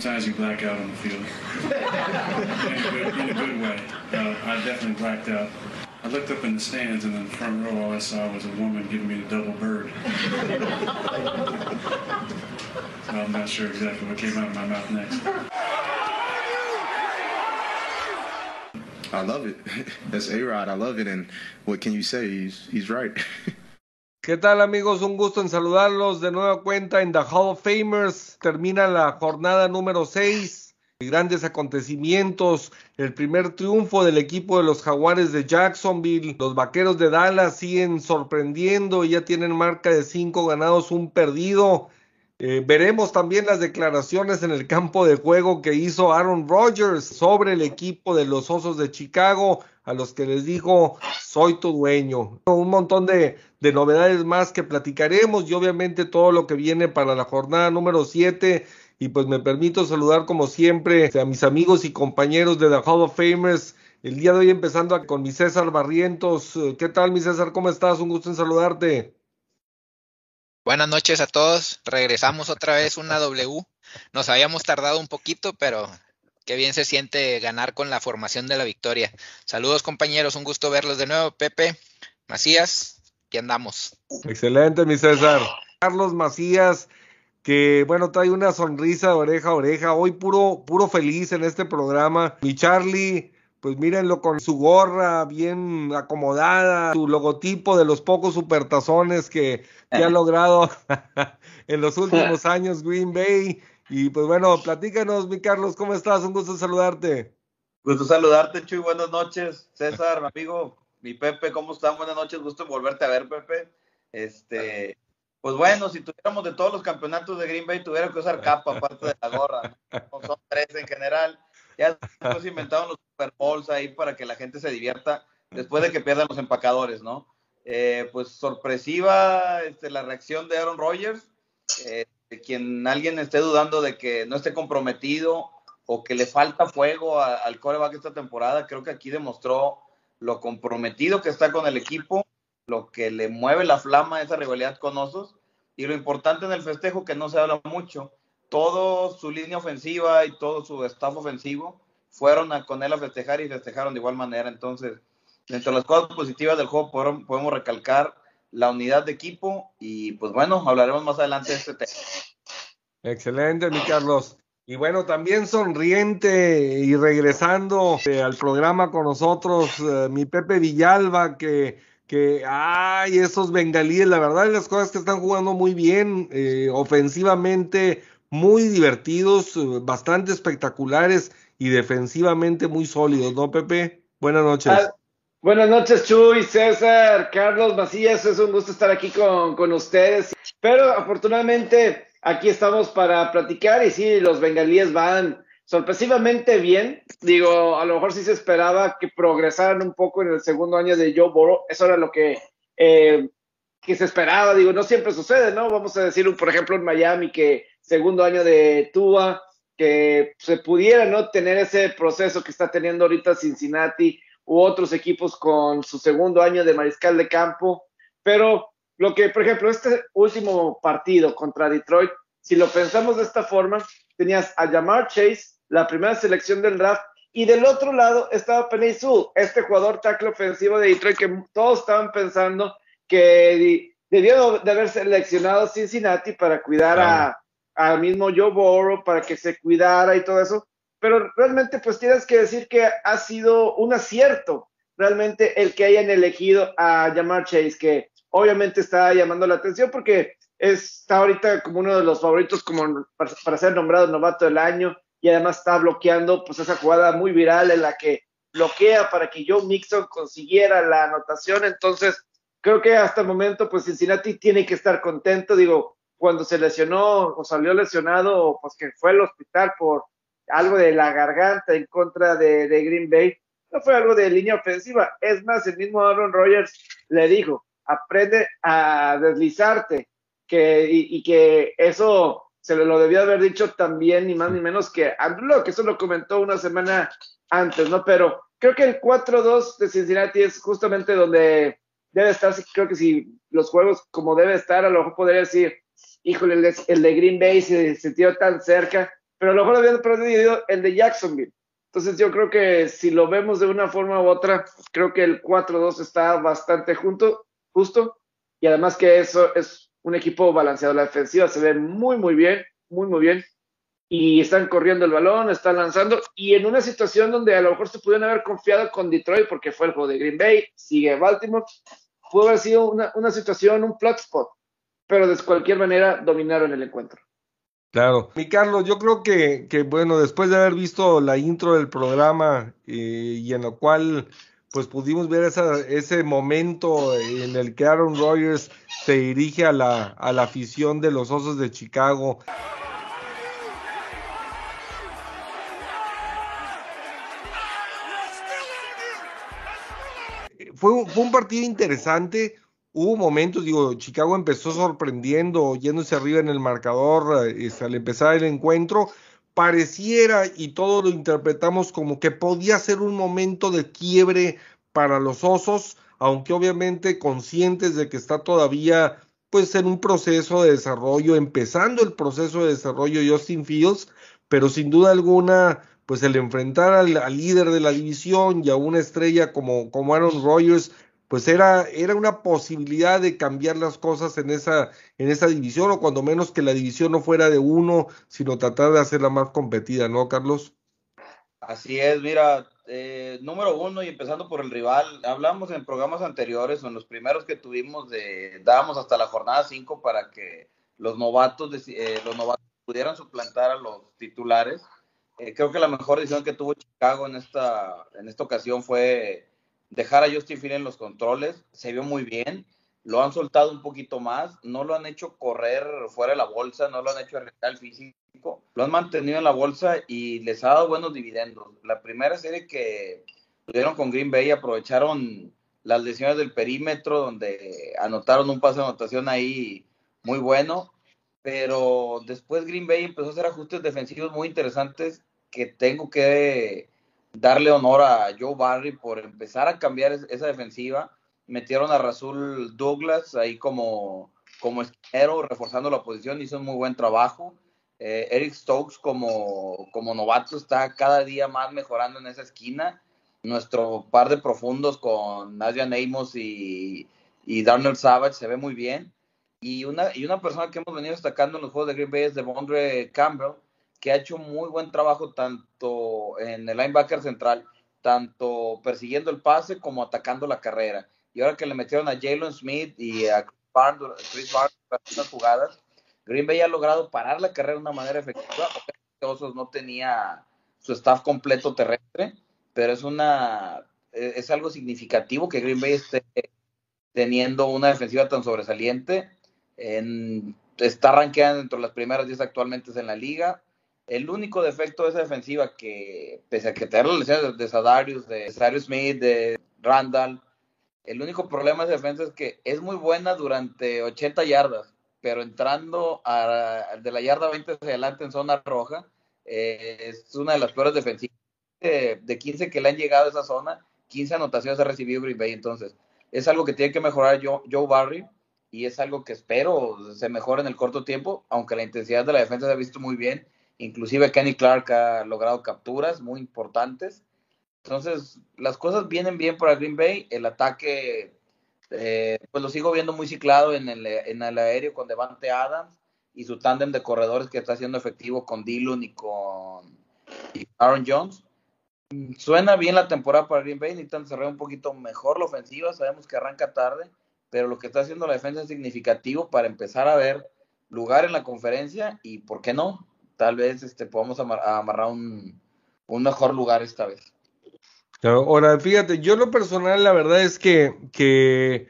Sometimes you black out on the field. in, a good, in a good way. Uh, I definitely blacked out. I looked up in the stands, and in the front row, all I saw was a woman giving me the double bird. so I'm not sure exactly what came out of my mouth next. I love it. That's A Rod. I love it. And what can you say? He's, he's right. ¿Qué tal amigos? Un gusto en saludarlos de nueva cuenta en The Hall of Famers. Termina la jornada número 6. Grandes acontecimientos. El primer triunfo del equipo de los Jaguares de Jacksonville. Los Vaqueros de Dallas siguen sorprendiendo. Ya tienen marca de 5 ganados, un perdido. Eh, veremos también las declaraciones en el campo de juego que hizo Aaron Rodgers sobre el equipo de los Osos de Chicago, a los que les dijo, soy tu dueño. Un montón de, de novedades más que platicaremos y obviamente todo lo que viene para la jornada número 7. Y pues me permito saludar como siempre a mis amigos y compañeros de The Hall of Famers. El día de hoy empezando con mi César Barrientos. ¿Qué tal mi César? ¿Cómo estás? Un gusto en saludarte. Buenas noches a todos. Regresamos otra vez una W. Nos habíamos tardado un poquito, pero qué bien se siente ganar con la formación de la victoria. Saludos compañeros, un gusto verlos de nuevo. Pepe, Macías, aquí andamos. Excelente, mi César. Carlos Macías, que bueno, trae una sonrisa de oreja a oreja. Hoy puro, puro feliz en este programa. Mi Charlie, pues mírenlo con su gorra bien acomodada, su logotipo de los pocos supertazones que, que ha logrado en los últimos años Green Bay. Y pues bueno, platícanos, mi Carlos, ¿cómo estás? Un gusto saludarte. Gusto saludarte, Chuy. Buenas noches. César, mi amigo, mi Pepe, ¿cómo están? Buenas noches. Gusto volverte a ver, Pepe. Este, pues bueno, si tuviéramos de todos los campeonatos de Green Bay, tuviera que usar capa aparte de la gorra. Son tres en general. Ya después inventaron los Super Bowls ahí para que la gente se divierta después de que pierdan los empacadores, ¿no? Eh, pues sorpresiva este, la reacción de Aaron Rodgers. Eh, de quien alguien esté dudando de que no esté comprometido o que le falta fuego a, al coreback esta temporada, creo que aquí demostró lo comprometido que está con el equipo, lo que le mueve la flama a esa rivalidad con Osos y lo importante en el festejo que no se habla mucho, todo su línea ofensiva y todo su staff ofensivo fueron a, con él a festejar y festejaron de igual manera. Entonces, dentro de las cosas positivas del juego podemos, recalcar la unidad de equipo y pues bueno, hablaremos más adelante de este tema. Excelente, mi Carlos. Y bueno, también sonriente y regresando eh, al programa con nosotros, eh, mi Pepe Villalba, que, que, ay, esos bengalíes, la verdad, las cosas que están jugando muy bien, eh, ofensivamente, muy divertidos, eh, bastante espectaculares y defensivamente muy sólidos, ¿no, Pepe? Buenas noches. Ah, buenas noches, Chuy, César, Carlos Macías, es un gusto estar aquí con, con ustedes. Pero afortunadamente aquí estamos para platicar y sí, los bengalíes van sorpresivamente bien. Digo, a lo mejor sí se esperaba que progresaran un poco en el segundo año de Joe Burrow. Eso era lo que, eh, que se esperaba. Digo, no siempre sucede, ¿no? Vamos a decir, por ejemplo, en Miami, que segundo año de Tua, que se pudiera no tener ese proceso que está teniendo ahorita Cincinnati u otros equipos con su segundo año de mariscal de campo, pero lo que, por ejemplo, este último partido contra Detroit, si lo pensamos de esta forma, tenías a Jamar Chase, la primera selección del draft, y del otro lado estaba Penny este jugador tackle ofensivo de Detroit que todos estaban pensando que debió de haber seleccionado Cincinnati para cuidar a, al mismo Joe Burrow para que se cuidara y todo eso, pero realmente pues tienes que decir que ha sido un acierto realmente el que hayan elegido a Jamar Chase, que obviamente está llamando la atención porque está ahorita como uno de los favoritos como para, ser nombrado novato del año y además está bloqueando pues esa jugada muy viral en la que bloquea para que Joe Mixon consiguiera la anotación, entonces creo que hasta el momento pues Cincinnati tiene que estar contento, digo, cuando se lesionó o salió lesionado, pues que fue al hospital por algo de la garganta en contra de, Green Bay, no fue algo de línea ofensiva. Es más, el mismo Aaron Rodgers le dijo, aprende a deslizarte, que, y, que eso se lo debió haber dicho también, ni más ni menos que Andrew que eso lo comentó una semana antes, ¿no? Pero creo que el 4-2 de Cincinnati es justamente donde debe estar, creo que si los juegos como debe estar, a lo mejor podría decir, híjole, el de, Green Bay se sintió tan cerca, pero a lo mejor habían perdido el de Jacksonville. Entonces yo creo que si lo vemos de una forma u otra, creo que el 4-2 está bastante junto, justo, y además que eso es un equipo balanceado. La defensiva se ve muy, muy bien, muy, muy bien, y están corriendo el balón, están lanzando, y en una situación donde a lo mejor se pudieron haber confiado con Detroit porque fue el juego de Green Bay, sigue Baltimore, pudo haber sido una, una situación, un flat spot, pero de cualquier manera dominaron el encuentro. Claro. Mi Carlos, yo creo que, que, bueno, después de haber visto la intro del programa eh, y en lo cual pues pudimos ver esa, ese momento en el que Aaron Rodgers se dirige a la, a la afición de los Osos de Chicago. Fue, fue un partido interesante, hubo momentos, digo, Chicago empezó sorprendiendo, yéndose arriba en el marcador este, al empezar el encuentro, pareciera y todo lo interpretamos como que podía ser un momento de quiebre para los osos, aunque obviamente conscientes de que está todavía pues en un proceso de desarrollo, empezando el proceso de desarrollo Justin Fields, pero sin duda alguna pues el enfrentar al, al líder de la división y a una estrella como, como Aaron Rodgers pues era, era una posibilidad de cambiar las cosas en esa, en esa división, o cuando menos que la división no fuera de uno, sino tratar de hacerla más competida, ¿no, Carlos? Así es, mira, eh, número uno y empezando por el rival, hablamos en programas anteriores en los primeros que tuvimos de, dábamos hasta la jornada 5 para que los novatos, eh, los novatos pudieran suplantar a los titulares. Eh, creo que la mejor decisión que tuvo Chicago en esta, en esta ocasión fue dejar a Justin Field en los controles, se vio muy bien, lo han soltado un poquito más, no lo han hecho correr fuera de la bolsa, no lo han hecho arreglar el físico, lo han mantenido en la bolsa y les ha dado buenos dividendos. La primera serie que tuvieron con Green Bay aprovecharon las lesiones del perímetro, donde anotaron un pase de anotación ahí muy bueno, pero después Green Bay empezó a hacer ajustes defensivos muy interesantes que tengo que darle honor a Joe Barry por empezar a cambiar esa defensiva. Metieron a Rasul Douglas ahí como, como esquinero, reforzando la posición, hizo un muy buen trabajo. Eh, Eric Stokes como, como novato está cada día más mejorando en esa esquina. Nuestro par de profundos con Nadia Neymos y, y Darnell Savage se ve muy bien. Y una, y una persona que hemos venido destacando en los juegos de Green Bay es Devondre Campbell, que ha hecho muy buen trabajo tanto en el linebacker central, tanto persiguiendo el pase como atacando la carrera. Y ahora que le metieron a Jalen Smith y a Chris Barnes para estas jugadas, Green Bay ha logrado parar la carrera de una manera efectiva. Osos no tenía su staff completo terrestre, pero es una es algo significativo que Green Bay esté teniendo una defensiva tan sobresaliente. En, está rankeada dentro de las primeras 10 actualmente en la liga. El único defecto de esa defensiva que, pese a que tener las lesiones de Sadarius, de Cyrus Smith, de Randall, el único problema de esa defensa es que es muy buena durante 80 yardas, pero entrando a, de la yarda 20 hacia adelante en zona roja, eh, es una de las peores defensivas. De, de, 15 que le han llegado a esa zona, 15 anotaciones ha recibido Green Bay. Entonces, es algo que tiene que mejorar Joe, Joe Barry y es algo que espero se mejore en el corto tiempo, aunque la intensidad de la defensa se ha visto muy bien Inclusive Kenny Clark ha logrado capturas muy importantes. Entonces, las cosas vienen bien para Green Bay. El ataque, eh, pues lo sigo viendo muy ciclado en el, en el aéreo con Devante Adams y su tándem de corredores que está siendo efectivo con Dillon y con Aaron Jones. Suena bien la temporada para Green Bay, necesitan cerrar un poquito mejor la ofensiva, sabemos que arranca tarde, pero lo que está haciendo la defensa es significativo para empezar a ver lugar en la conferencia y, ¿por qué no? Tal vez este, podamos amarrar un, mejor lugar esta vez. Ahora, fíjate, yo lo personal, la verdad es que, que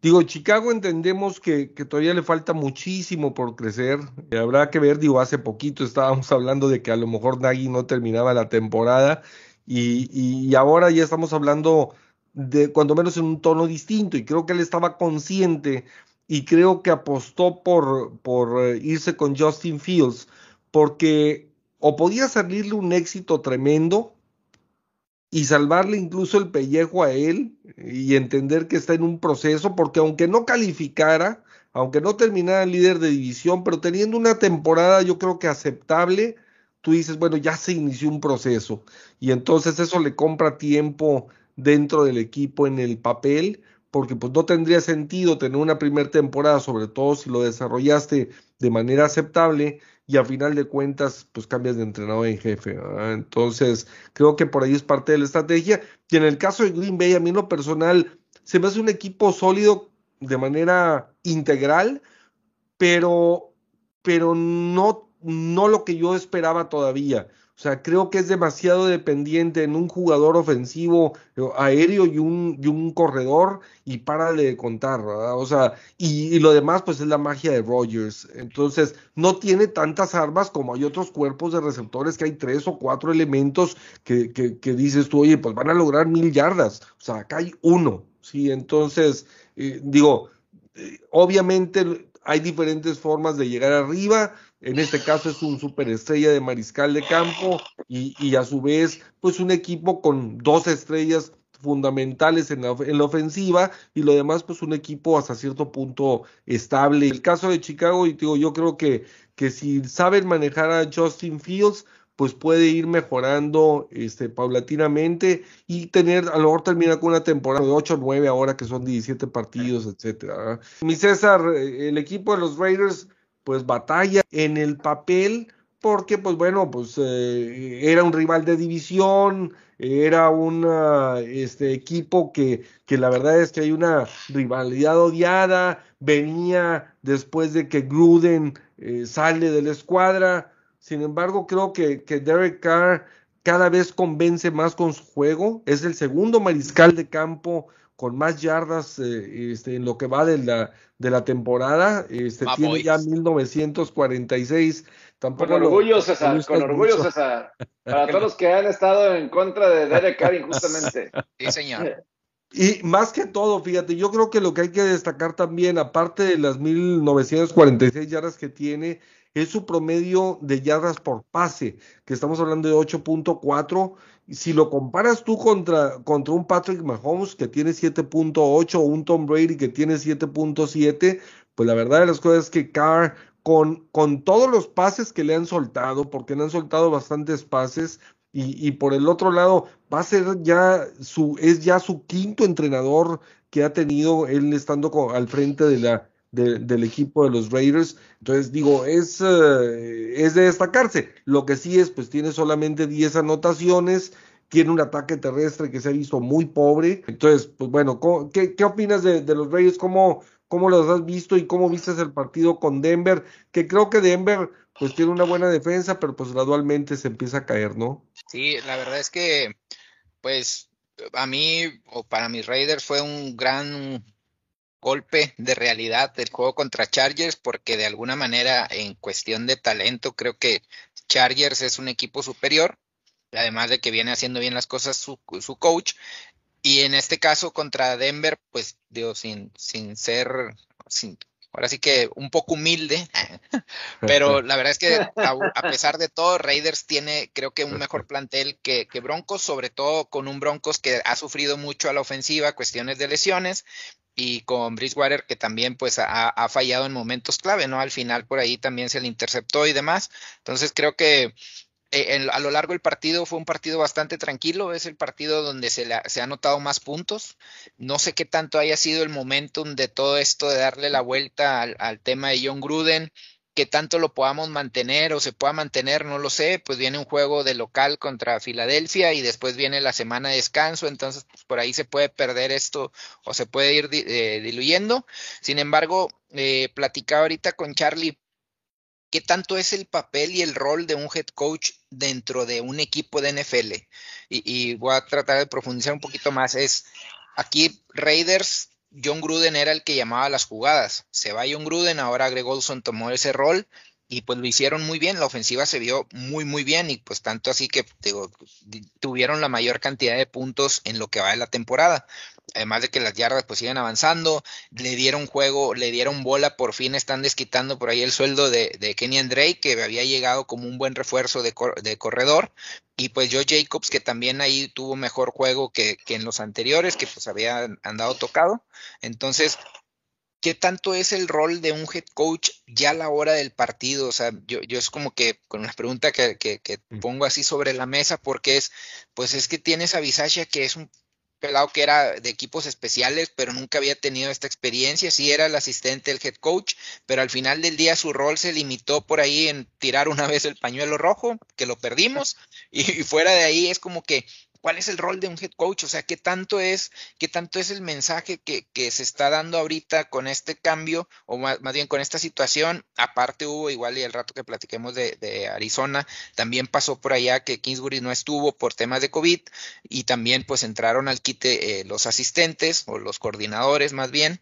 digo, Chicago entendemos que, que, todavía le falta muchísimo por crecer. Habrá que ver, digo, hace poquito estábamos hablando de que a lo mejor Nagy no terminaba la temporada y, y ahora ya estamos hablando de cuando menos en un tono distinto y creo que él estaba consciente y creo que apostó por, por eh, irse con Justin Fields porque o podía salirle un éxito tremendo y salvarle incluso el pellejo a él y entender que está en un proceso, porque aunque no calificara, aunque no terminara líder de división, pero teniendo una temporada yo creo que aceptable, tú dices, bueno, ya se inició un proceso y entonces eso le compra tiempo dentro del equipo en el papel, porque pues no tendría sentido tener una primera temporada, sobre todo si lo desarrollaste de manera aceptable y a final de cuentas pues cambias de entrenador en jefe. Entonces creo que por ahí es parte de la estrategia. Y en el caso de Green Bay, a mí en lo personal se me hace un equipo sólido de manera integral, pero, pero no, no lo que yo esperaba todavía. O sea, creo que es demasiado dependiente en un jugador ofensivo eh, aéreo y un, y un corredor y párale de contar, ¿verdad? O sea, y, lo demás pues es la magia de Rogers. Entonces, no tiene tantas armas como hay otros cuerpos de receptores que hay tres o cuatro elementos que, que, dices tú, oye, pues van a lograr mil yardas. O sea, acá hay uno, ¿sí? Entonces, eh, digo, eh, obviamente hay diferentes formas de llegar arriba. En este caso es un superestrella de mariscal de campo y, y, a su vez, pues un equipo con dos estrellas fundamentales en la, en la, ofensiva y lo demás, pues un equipo hasta cierto punto estable. El caso de Chicago, y digo, yo creo que, que si saben manejar a Justin Fields, pues puede ir mejorando este, paulatinamente y tener, a lo mejor terminar con una temporada de 8 o 9 ahora que son 17 partidos, etcétera. Mi César, eh, el equipo de los Raiders, pues batalla en el papel porque, pues bueno, pues eh, era un rival de división, era un este, equipo que, que la verdad es que hay una rivalidad odiada, venía después de que Gruden eh, sale de la escuadra, sin embargo, creo que, que Derek Carr cada vez convence más con su juego. Es el segundo mariscal de campo con más yardas eh, este, en lo que va de la, de la temporada. Este, tiene ya 1946. Tampoco con orgullo, César, con orgullo, César. Para todos los que han estado en contra de Derek Carr injustamente. Sí, señor. Y más que todo, fíjate, yo creo que lo que hay que destacar también, aparte de las 1946 yardas que tiene, es su promedio de yardas por pase, que estamos hablando de 8.4. Si lo comparas tú contra, contra un Patrick Mahomes que tiene 7.8 o un Tom Brady que tiene 7.7, pues la verdad de las cosas es que Carr, con, con todos los pases que le han soltado, porque le han soltado bastantes pases, y, y, por el otro lado, va a ser ya su, es ya su quinto entrenador que ha tenido él estando al frente de la, del equipo de los Raiders. Entonces, digo, es, eh, es de destacarse. Lo que sí es, pues tiene solamente 10 anotaciones, tiene un ataque terrestre que se ha visto muy pobre. Entonces, pues bueno, ¿qué, qué opinas de, de, los Raiders? ¿Cómo, ¿Cómo los has visto y cómo viste el partido con Denver? Que creo que Denver pues tiene una buena defensa, pero pues gradualmente se empieza a caer, ¿no? Sí, la verdad es que, pues, a mí o para mis Raiders fue un gran golpe de realidad del juego contra Chargers porque de alguna manera en cuestión de talento creo que Chargers es un equipo superior, además de que viene haciendo bien las cosas su, su coach. Y en este caso contra Denver, pues digo, sin, sin ser, sin, ahora sí que un poco humilde, pero la verdad es que a, pesar de todo, Raiders tiene creo que un mejor plantel que, que, Broncos, sobre todo con un Broncos que ha sufrido mucho a la ofensiva, cuestiones de lesiones, y con Bridgewater que también pues ha, fallado en momentos clave, ¿no? Al final por ahí también se le interceptó y demás. Entonces creo que eh, a lo largo del partido fue un partido bastante tranquilo, es el partido donde se, se ha notado más puntos. No sé qué tanto haya sido el momentum de todo esto de darle la vuelta al, al tema de John Gruden que tanto lo podamos mantener o se pueda mantener, no lo sé, pues viene un juego de local contra Filadelfia y después viene la semana de descanso, entonces pues, por ahí se puede perder esto o se puede ir eh, diluyendo. Sin embargo, eh, platicaba ahorita con Charlie qué tanto es el papel y el rol de un head coach dentro de un equipo de NFL. Y, y voy a tratar de profundizar un poquito más. Es aquí Raiders John Gruden era el que llamaba las jugadas. Se va John Gruden, ahora Greg Olson tomó ese rol y pues lo hicieron muy bien. La ofensiva se vio muy, muy bien y pues tanto así que tuvieron la mayor cantidad de puntos en lo que va de la temporada además de que las yardas pues siguen avanzando, le dieron juego, le dieron bola, por fin están desquitando por ahí el sueldo de, de Kenny Drake, que había llegado como un buen refuerzo de, de, corredor, y pues Joe Jacobs, que también ahí tuvo mejor juego que, que en los anteriores, que pues había andado tocado, entonces ¿qué tanto es el rol de un head coach ya a la hora del partido? O sea, yo, yo es como que con una pregunta que, que, que, Mm. pongo así sobre la mesa, porque es, pues es que tienes a Bisaccia que es un pelado que era de equipos especiales, pero nunca había tenido esta experiencia, sí era el asistente del head coach, pero al final del día su rol se limitó por ahí en tirar una vez el pañuelo rojo, que lo perdimos, y, y fuera de ahí es como que, ¿cuál es el rol de un head coach? O sea, ¿qué tanto es, qué tanto es el mensaje que, que se está dando ahorita con este cambio, o más, bien con esta situación? Aparte hubo igual y el rato que platiquemos de, de, Arizona, también pasó por allá que Kingsbury no estuvo por temas de COVID, y también pues entraron al quite eh, los asistentes, o los coordinadores más bien,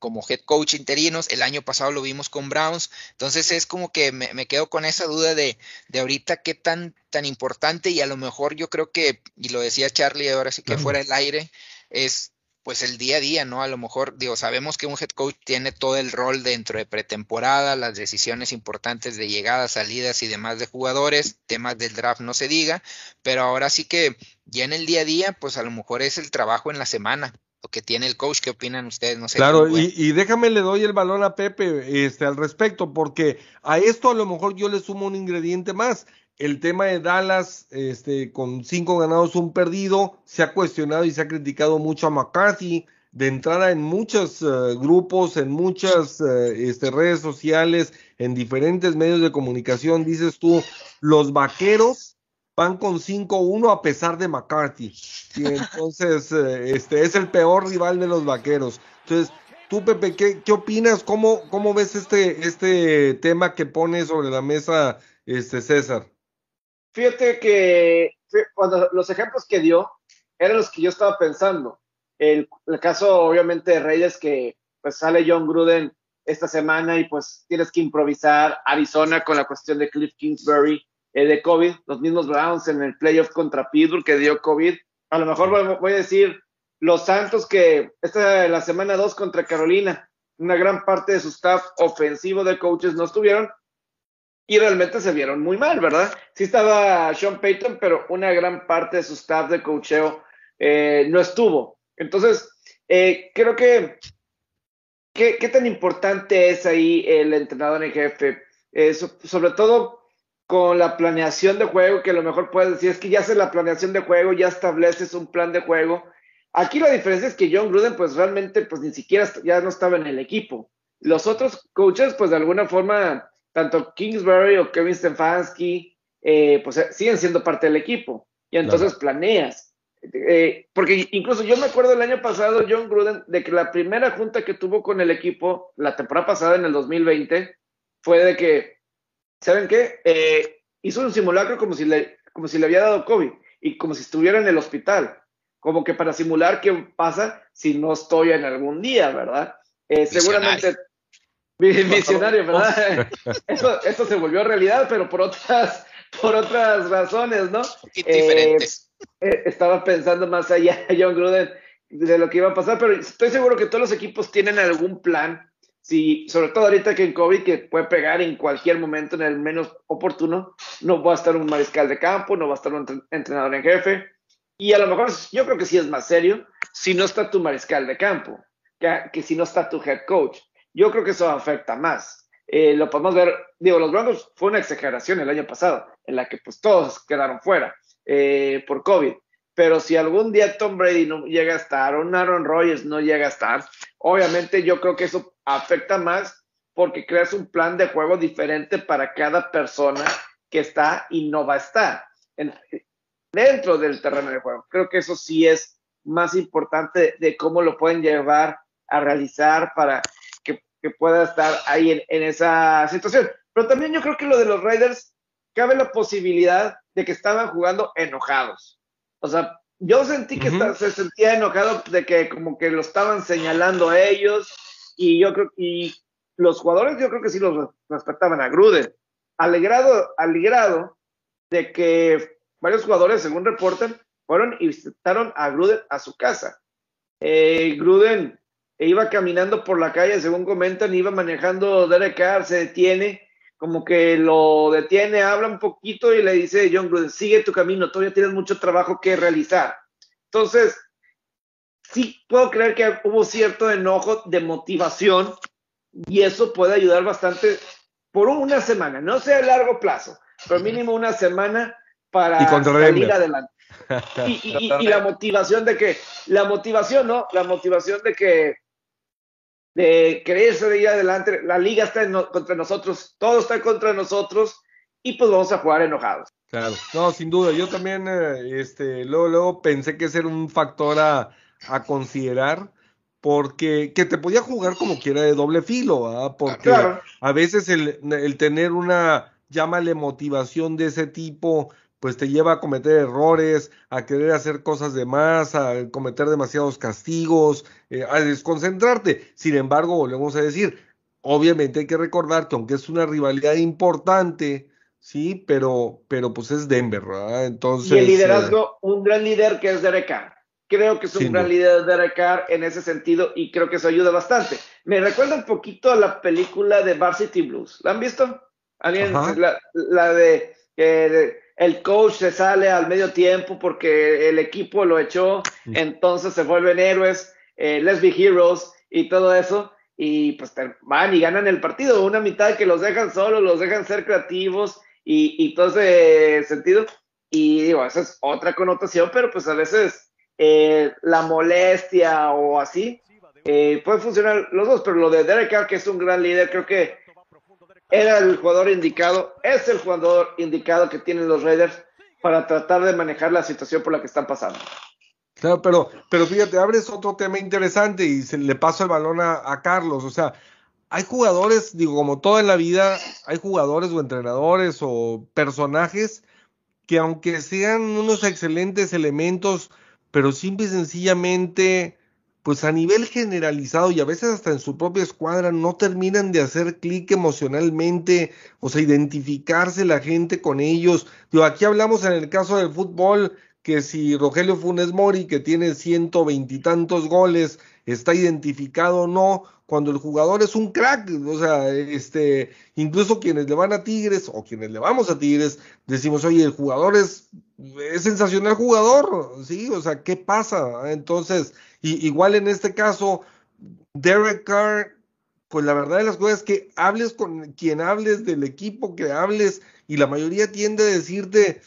como head coach interinos, el año pasado lo vimos con Browns, entonces es como que me, me, quedo con esa duda de, de ahorita qué tan, tan importante y a lo mejor yo creo que, y lo decía Charlie ahora sí que fuera el aire, es pues el día a día, ¿no? A lo mejor, digo, sabemos que un head coach tiene todo el rol dentro de pretemporada, las decisiones importantes de llegadas, salidas y demás de jugadores, temas del draft no se diga, pero ahora sí que ya en el día a día, pues a lo mejor es el trabajo en la semana, lo que tiene el coach, ¿qué opinan ustedes? No sé. Claro, y, y, déjame le doy el balón a Pepe este, al respecto, porque a esto a lo mejor yo le sumo un ingrediente más. El tema de Dallas, este, con cinco ganados, un perdido, se ha cuestionado y se ha criticado mucho a McCarthy de entrada en muchos uh, grupos, en muchas uh, este, redes sociales, en diferentes medios de comunicación. Dices tú, los vaqueros van con 5-1 a pesar de McCarthy. Y entonces, eh, este es el peor rival de los vaqueros. Entonces, tú, Pepe, ¿qué, qué opinas? ¿Cómo, ¿Cómo ves este, este tema que pone sobre la mesa este César? Fíjate que los ejemplos que dio eran los que yo estaba pensando. El, el caso, obviamente, de Reyes, que pues sale John Gruden esta semana y pues tienes que improvisar Arizona con la cuestión de Cliff Kingsbury eh, de COVID, los mismos Browns en el playoff contra Pittsburgh que dio COVID. A lo mejor voy, voy a decir los Santos que esta la semana 2 contra Carolina, una gran parte de su staff ofensivo de coaches no estuvieron y realmente se vieron muy mal, ¿verdad? Sí estaba Sean Payton, pero una gran parte de su staff de coacheo eh, no estuvo. Entonces, eh, creo que ¿qué, ¿qué, tan importante es ahí el entrenador en jefe? Eh, so, sobre todo con la planeación de juego, que a lo mejor puedes decir, es que ya haces la planeación de juego, ya estableces un plan de juego. Aquí la diferencia es que John Gruden, pues realmente, pues ni siquiera ya no estaba en el equipo. Los otros coaches, pues de alguna forma, tanto Kingsbury o Kevin Stefanski, eh, pues siguen siendo parte del equipo. Y entonces claro. planeas. Eh, porque incluso yo me acuerdo el año pasado, John Gruden, de que la primera junta que tuvo con el equipo, la temporada pasada, en el 2020, fue de que, ¿saben qué? Eh, hizo un simulacro como si, le, como si le había dado COVID y como si estuviera en el hospital. Como que para simular qué pasa si no estoy en algún día, ¿verdad? Eh, seguramente visionario, ¿verdad? Eso, eso se volvió realidad, pero por otras, por otras razones, ¿no? diferentes. Eh, estaba pensando más allá, John Gruden, de lo que iba a pasar, pero estoy seguro que todos los equipos tienen algún plan, si, sobre todo ahorita que en COVID, que puede pegar en cualquier momento, en el menos oportuno, no va a estar un mariscal de campo, no va a estar un entrenador en jefe, y a lo mejor yo creo que sí es más serio si no está tu mariscal de campo, que, si no está tu head coach. Yo creo que eso afecta más. Eh, lo podemos ver, digo, los Broncos fue una exageración el año pasado, en la que pues todos quedaron fuera eh, por COVID. Pero si algún día Tom Brady no llega a estar, o Aaron Rodgers no llega a estar, obviamente yo creo que eso afecta más porque creas un plan de juego diferente para cada persona que está y no va a estar en, dentro del terreno de juego. Creo que eso sí es más importante de, cómo lo pueden llevar a realizar para que, pueda estar ahí en, en, esa situación. Pero también yo creo que lo de los Raiders, cabe la posibilidad de que estaban jugando enojados. O sea, yo sentí que uh -huh. se sentía enojado de que como que lo estaban señalando a ellos y yo creo y los jugadores yo creo que sí los respetaban a Gruden. Alegrado, alegrado de que varios jugadores, según reportan, fueron y visitaron a Gruden a su casa. Eh, Gruden iba caminando por la calle, según comentan, iba manejando Derek Carr, se detiene, como que lo detiene, habla un poquito y le dice John Gruden, sigue tu camino, todavía tienes mucho trabajo que realizar. Entonces, sí puedo creer que hubo cierto enojo de motivación y eso puede ayudar bastante por una semana, no sea a largo plazo, pero mínimo una semana para salir adelante. Y, la motivación de que, la motivación, ¿no? La motivación de que, de creerse de ir adelante, la liga está contra nosotros, todo está contra nosotros y pues vamos a jugar enojados. Claro, no, sin duda, yo también, eh, este, luego, luego pensé que ese era un factor a, a considerar porque que te podía jugar como quiera de doble filo, porque a veces el, el, tener una, llámale motivación de ese tipo, pues te lleva a cometer errores, a querer hacer cosas de más, a cometer demasiados castigos, eh, a desconcentrarte. Sin embargo, volvemos a decir, obviamente hay que recordar que aunque es una rivalidad importante, sí, pero, pero pues es Denver, ¿verdad? Entonces. Y el liderazgo, eh, un gran líder que es Derek Carr. Creo que es un gran líder Derek Carr en ese sentido y creo que eso ayuda bastante. Me recuerda un poquito a la película de Varsity Blues. ¿La han visto? ¿Alguien? La, de que el coach se sale al medio tiempo porque el equipo lo echó, entonces se vuelven héroes, eh, be heroes y todo eso y pues van y ganan el partido. Una mitad que los dejan solos, los dejan ser creativos y, todo ese sentido. Y digo, esa es otra connotación, pero pues a veces eh, la molestia o así eh, puede funcionar los dos, pero lo de Derek Carr, que es un gran líder, creo que era el jugador indicado, es el jugador indicado que tienen los Raiders para tratar de manejar la situación por la que están pasando. Claro, pero, pero fíjate, abres otro tema interesante y se le paso el balón a Carlos. O sea, hay jugadores, digo, como todo en la vida, hay jugadores o entrenadores o personajes que aunque sean unos excelentes elementos, pero simple y sencillamente, pues a nivel generalizado y a veces hasta en su propia escuadra, no terminan de hacer clic emocionalmente, o sea, identificarse la gente con ellos. Digo, aquí hablamos en el caso del fútbol, que si Rogelio Funes Mori, que tiene ciento veintitantos goles, está identificado o no, cuando el jugador es un crack, o sea, este, incluso quienes le van a Tigres o quienes le vamos a Tigres, decimos, oye, el jugador es, es sensacional jugador, sí, o sea, ¿qué pasa? Entonces, igual en este caso, Derek Carr, pues la verdad de las cosas es que hables con quien hables del equipo que hables, y la mayoría tiende a decirte,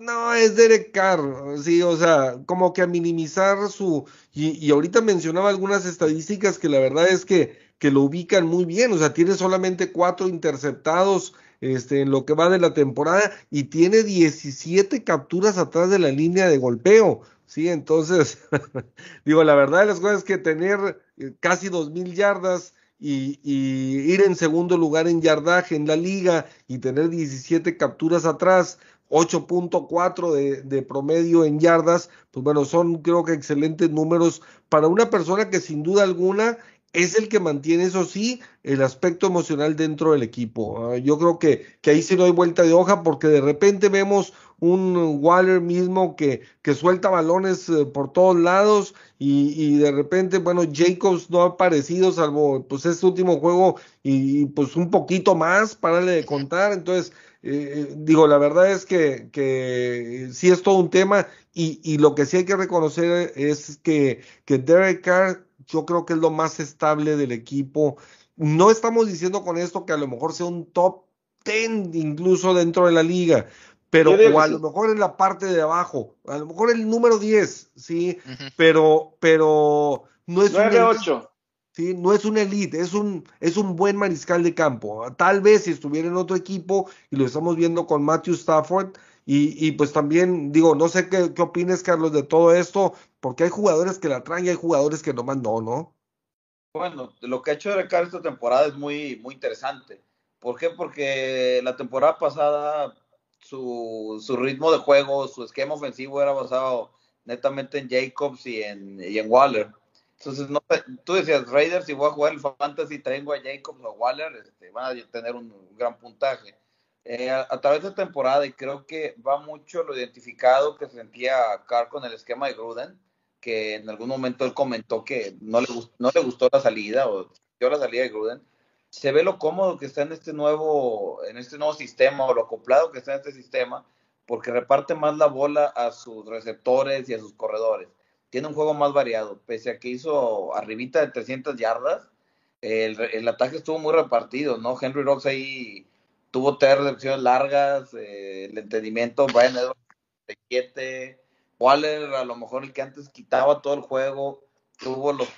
no, es Derek Carr, sí, o sea, como que a minimizar su, y, ahorita mencionaba algunas estadísticas que la verdad es que, que lo ubican muy bien, o sea, tiene solamente cuatro interceptados este, en lo que va de la temporada y tiene 17 capturas atrás de la línea de golpeo, sí, entonces, digo, la verdad de las cosas es que tener eh, casi dos mil yardas, y, y, ir en segundo lugar en yardaje en la liga y tener 17 capturas atrás, 8.4 de, de, promedio en yardas, pues bueno, son creo que excelentes números para una persona que sin duda alguna es el que mantiene, eso sí, el aspecto emocional dentro del equipo. Ah, yo creo que, que ahí sí no hay vuelta de hoja porque de repente vemos un Waller mismo que, que suelta balones eh, por todos lados y, y, de repente, bueno, Jacobs no ha aparecido salvo pues este último juego y, y pues un poquito más, para de contar, entonces eh, digo, la verdad es que, que, sí es todo un tema y, y, lo que sí hay que reconocer es que, que Derek Carr yo creo que es lo más estable del equipo. No estamos diciendo con esto que a lo mejor sea un top 10 incluso dentro de la liga, pero o a lo mejor en la parte de abajo, a lo mejor el número 10, sí, pero, pero no es 9, un 8. ¿Sí? No es un elite, es un, es un buen mariscal de campo. Tal vez si estuviera en otro equipo, y lo estamos viendo con Matthew Stafford, y, y pues también digo, no sé qué, qué opines, Carlos, de todo esto, porque hay jugadores que la traen y hay jugadores que nomás no, ¿no? Bueno, lo que ha hecho Derek esta temporada es muy, muy interesante. ¿Por qué? Porque la temporada pasada su, su ritmo de juego, su esquema ofensivo era basado netamente en Jacobs y en, y en Waller entonces, no, tú decías, Raiders, si voy a jugar el Fantasy, traigo a Jacobs o a Waller, este, van a tener un gran puntaje. Eh, a, través de temporada, y creo que va mucho lo identificado que sentía Carr con el esquema de Gruden, que en algún momento él comentó que no le, no le gustó la salida o dio la salida de Gruden. Se ve lo cómodo que está en este nuevo, en este nuevo sistema o lo acoplado que está en este sistema, porque reparte más la bola a sus receptores y a sus corredores tiene un juego más variado. Pese a que hizo arribita de 300 yardas, el, el ataque estuvo muy repartido, ¿no? Henry Rocks ahí tuvo tres recepciones largas, eh, el entendimiento, Brian Edwards 7, Waller a lo mejor el que antes quitaba todo el juego, tuvo los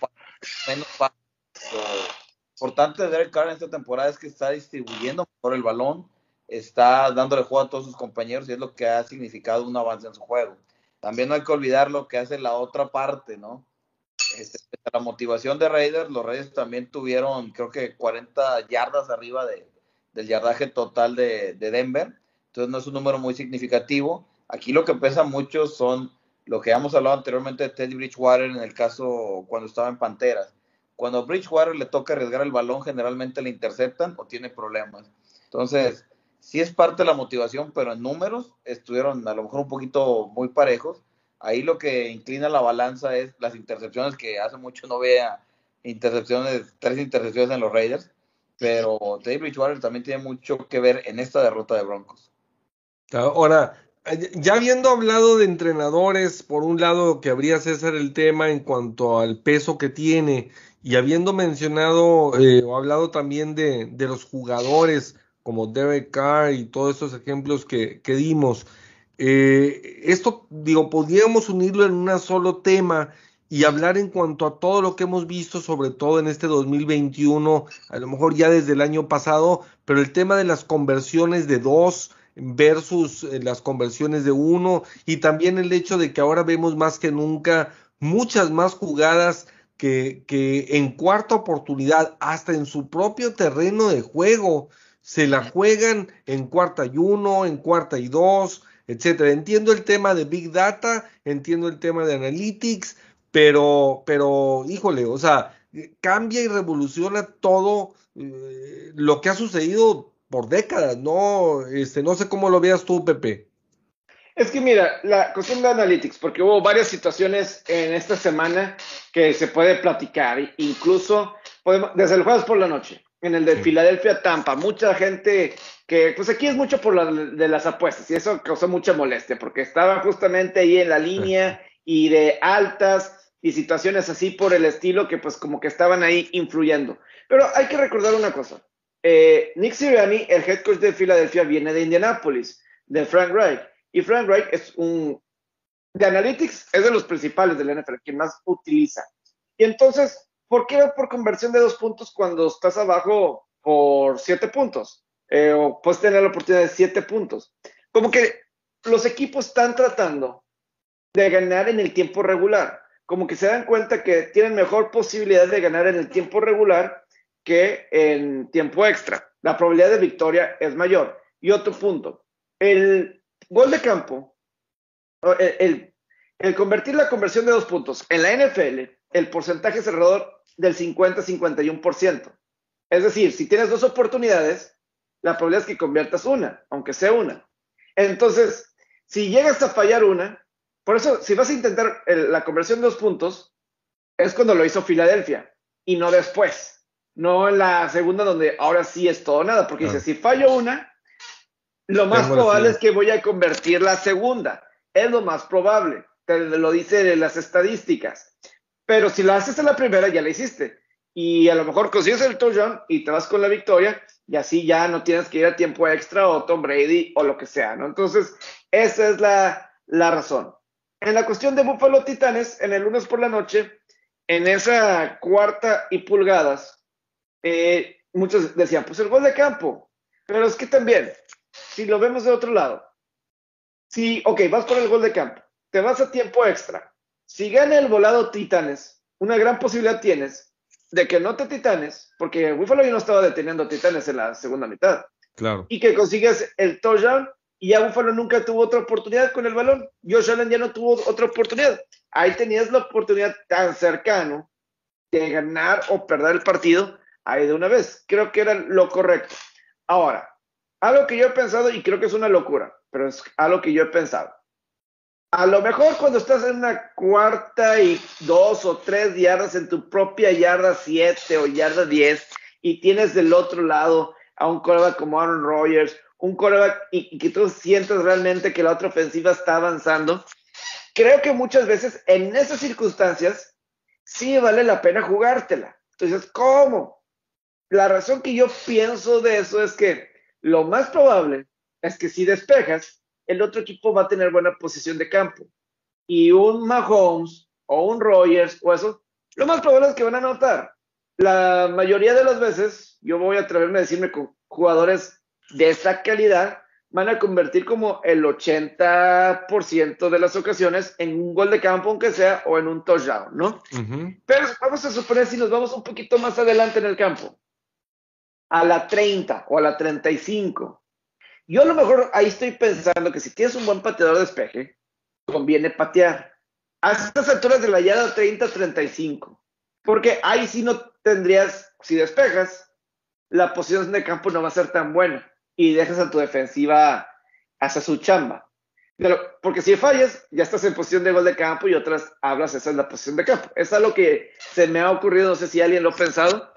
menos pasos. Lo importante de Derek Carr en esta temporada es que está distribuyendo por el balón, está dándole juego a todos sus compañeros y es lo que ha significado un avance en su juego. También no hay que olvidar lo que hace la otra parte, ¿no? Este, la motivación de Raiders, los Raiders también tuvieron, creo que 40 yardas arriba de, del yardaje total de, de, Denver, entonces no es un número muy significativo. Aquí lo que pesa mucho son lo que hemos hablado anteriormente de Teddy Bridgewater en el caso cuando estaba en Panteras. Cuando a Bridgewater le toca arriesgar el balón, generalmente le interceptan o tiene problemas. Entonces, sí es parte de la motivación, pero en números estuvieron a lo mejor un poquito muy parejos. Ahí lo que inclina la balanza es las intercepciones, que hace mucho no vea intercepciones, tres intercepciones en los Raiders, pero David Bridgewater también tiene mucho que ver en esta derrota de Broncos. Ahora, ya habiendo hablado de entrenadores, por un lado que habría César el tema en cuanto al peso que tiene, y habiendo mencionado eh, o hablado también de los jugadores, como Derek Carr y todos estos ejemplos que, que dimos. Eh, esto, digo, podríamos unirlo en un solo tema y hablar en cuanto a todo lo que hemos visto, sobre todo en este 2021, a lo mejor ya desde el año pasado, pero el tema de las conversiones de dos versus eh, las conversiones de uno y también el hecho de que ahora vemos más que nunca muchas más jugadas que, que en cuarta oportunidad, hasta en su propio terreno de juego, se la juegan en cuarta y uno, en cuarta y dos, etcétera. Entiendo el tema de Big Data, entiendo el tema de Analytics, pero, pero, híjole, o sea, cambia y revoluciona todo eh, lo que ha sucedido por décadas, ¿no? Este, no sé cómo lo veas tú, Pepe. Es que mira, la cuestión de Analytics, porque hubo varias situaciones en esta semana que se puede platicar, incluso podemos, desde el jueves por la noche en el de sí. Filadelfia Tampa. Mucha gente que, pues aquí es mucho por la, de las apuestas y eso causó mucha molestia porque estaba justamente ahí en la línea y de altas y situaciones así por el estilo que pues como que estaban ahí influyendo. Pero hay que recordar una cosa. Eh, Nick Sirianni, el head coach de Filadelfia, viene de Indianapolis, de Frank Reich. Y Frank Reich es un... De Analytics es de los principales del NFL, quien más utiliza. Y entonces ¿por qué por conversión de dos puntos cuando estás abajo por siete puntos? Eh, o puedes tener la oportunidad de siete puntos. Como que los equipos están tratando de ganar en el tiempo regular. Como que se dan cuenta que tienen mejor posibilidad de ganar en el tiempo regular que en tiempo extra. La probabilidad de victoria es mayor. Y otro punto, el gol de campo, el, el, convertir la conversión de dos puntos en la NFL, el porcentaje es alrededor del 50-51%. Es decir, si tienes dos oportunidades, la probabilidad es que conviertas una, aunque sea una. Entonces, si llegas a fallar una, por eso, si vas a intentar el, la conversión de dos puntos, es cuando lo hizo Filadelfia y no después. No en la segunda, donde ahora sí es todo nada, porque no. dice: si fallo una, lo más Tengo probable es que voy a convertir la segunda. Es lo más probable. Te lo dice las estadísticas. Pero si la haces en la primera, ya la hiciste. Y a lo mejor consigues el touchdown y te vas con la victoria y así ya no tienes que ir a tiempo extra o Tom Brady o lo que sea, ¿no? Entonces, esa es la, la razón. En la cuestión de Buffalo Titanes, en el lunes por la noche, en esa cuarta y pulgadas, eh, muchos decían, pues el gol de campo. Pero es que también, si lo vemos de otro lado, si, ok, vas por el gol de campo, te vas a tiempo extra, si gana el volado Titanes, una gran posibilidad tienes de que no te Titanes, porque Buffalo ya no estaba deteniendo Titanes en la segunda mitad. Claro. Y que consigues el touchdown y ya Buffalo nunca tuvo otra oportunidad con el balón. Josh Allen ya no tuvo otra oportunidad. Ahí tenías la oportunidad tan cercano de ganar o perder el partido ahí de una vez. Creo que era lo correcto. Ahora, algo que yo he pensado y creo que es una locura, pero es algo que yo he pensado. A lo mejor cuando estás en una cuarta y dos o tres yardas en tu propia yarda siete o yarda diez y tienes del otro lado a un coreback como Aaron Rodgers, un coreback y, que tú sientes realmente que la otra ofensiva está avanzando, creo que muchas veces en esas circunstancias sí vale la pena jugártela. Entonces, ¿cómo? La razón que yo pienso de eso es que lo más probable es que si despejas, el otro equipo va a tener buena posición de campo. Y un Mahomes o un Rogers o eso, lo más probable es que van a anotar. La mayoría de las veces, yo voy a atreverme a decirme con jugadores de esta calidad, van a convertir como el 80% de las ocasiones en un gol de campo, aunque sea, o en un touchdown, ¿no? Pero vamos a suponer si nos vamos un poquito más adelante en el campo, a la 30 o a la 35. Yo a lo mejor ahí estoy pensando que si tienes un buen pateador de despeje, conviene patear. A estas alturas de la yarda 30-35. Porque ahí sí no tendrías, si despejas, la posición de campo no va a ser tan buena y dejas a tu defensiva hacia su chamba. Pero, porque si fallas, ya estás en posición de gol de campo y otras hablas, esa es la posición de campo. Es algo que se me ha ocurrido, no sé si alguien lo ha pensado,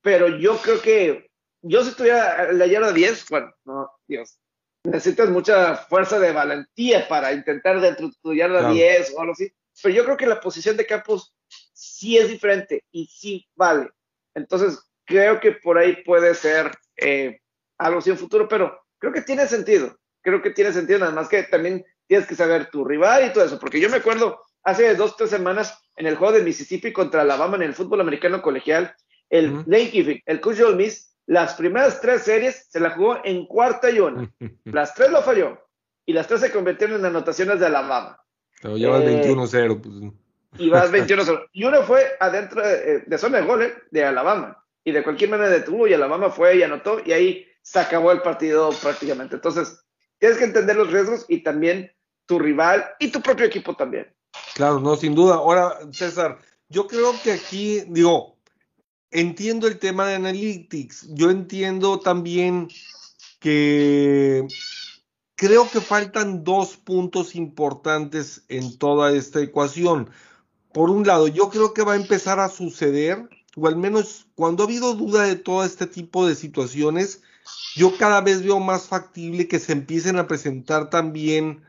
pero yo creo que yo si tuviera la yarda 10, bueno, no, Dios, necesitas mucha fuerza de valentía para intentar dentro de tu yarda 10 o algo así, pero yo creo que la posición de campos sí es diferente y sí vale. Entonces, creo que por ahí puede ser eh, algo así en futuro, pero creo que tiene sentido. Creo que tiene sentido, nada más que también tienes que saber tu rival y todo eso, porque yo me acuerdo hace dos, tres semanas en el juego de Mississippi contra Alabama en el fútbol americano colegial, el uh el coach Miss, las primeras tres series se la jugó en cuarta y una. Las tres lo falló y las tres se convirtieron en anotaciones de Alabama. Pero ya vas 21-0. Pues. Y vas 21-0. Y uno fue adentro de, de zona de gol eh, de Alabama. Y de cualquier manera detuvo y Alabama fue y anotó y ahí se acabó el partido prácticamente. Entonces, tienes que entender los riesgos y también tu rival y tu propio equipo también. Claro, no, sin duda. Ahora, César, yo creo que aquí, digo, entiendo el tema de Analytics. Yo entiendo también que creo que faltan dos puntos importantes en toda esta ecuación. Por un lado, yo creo que va a empezar a suceder, o al menos cuando ha habido duda de todo este tipo de situaciones, yo cada vez veo más factible que se empiecen a presentar también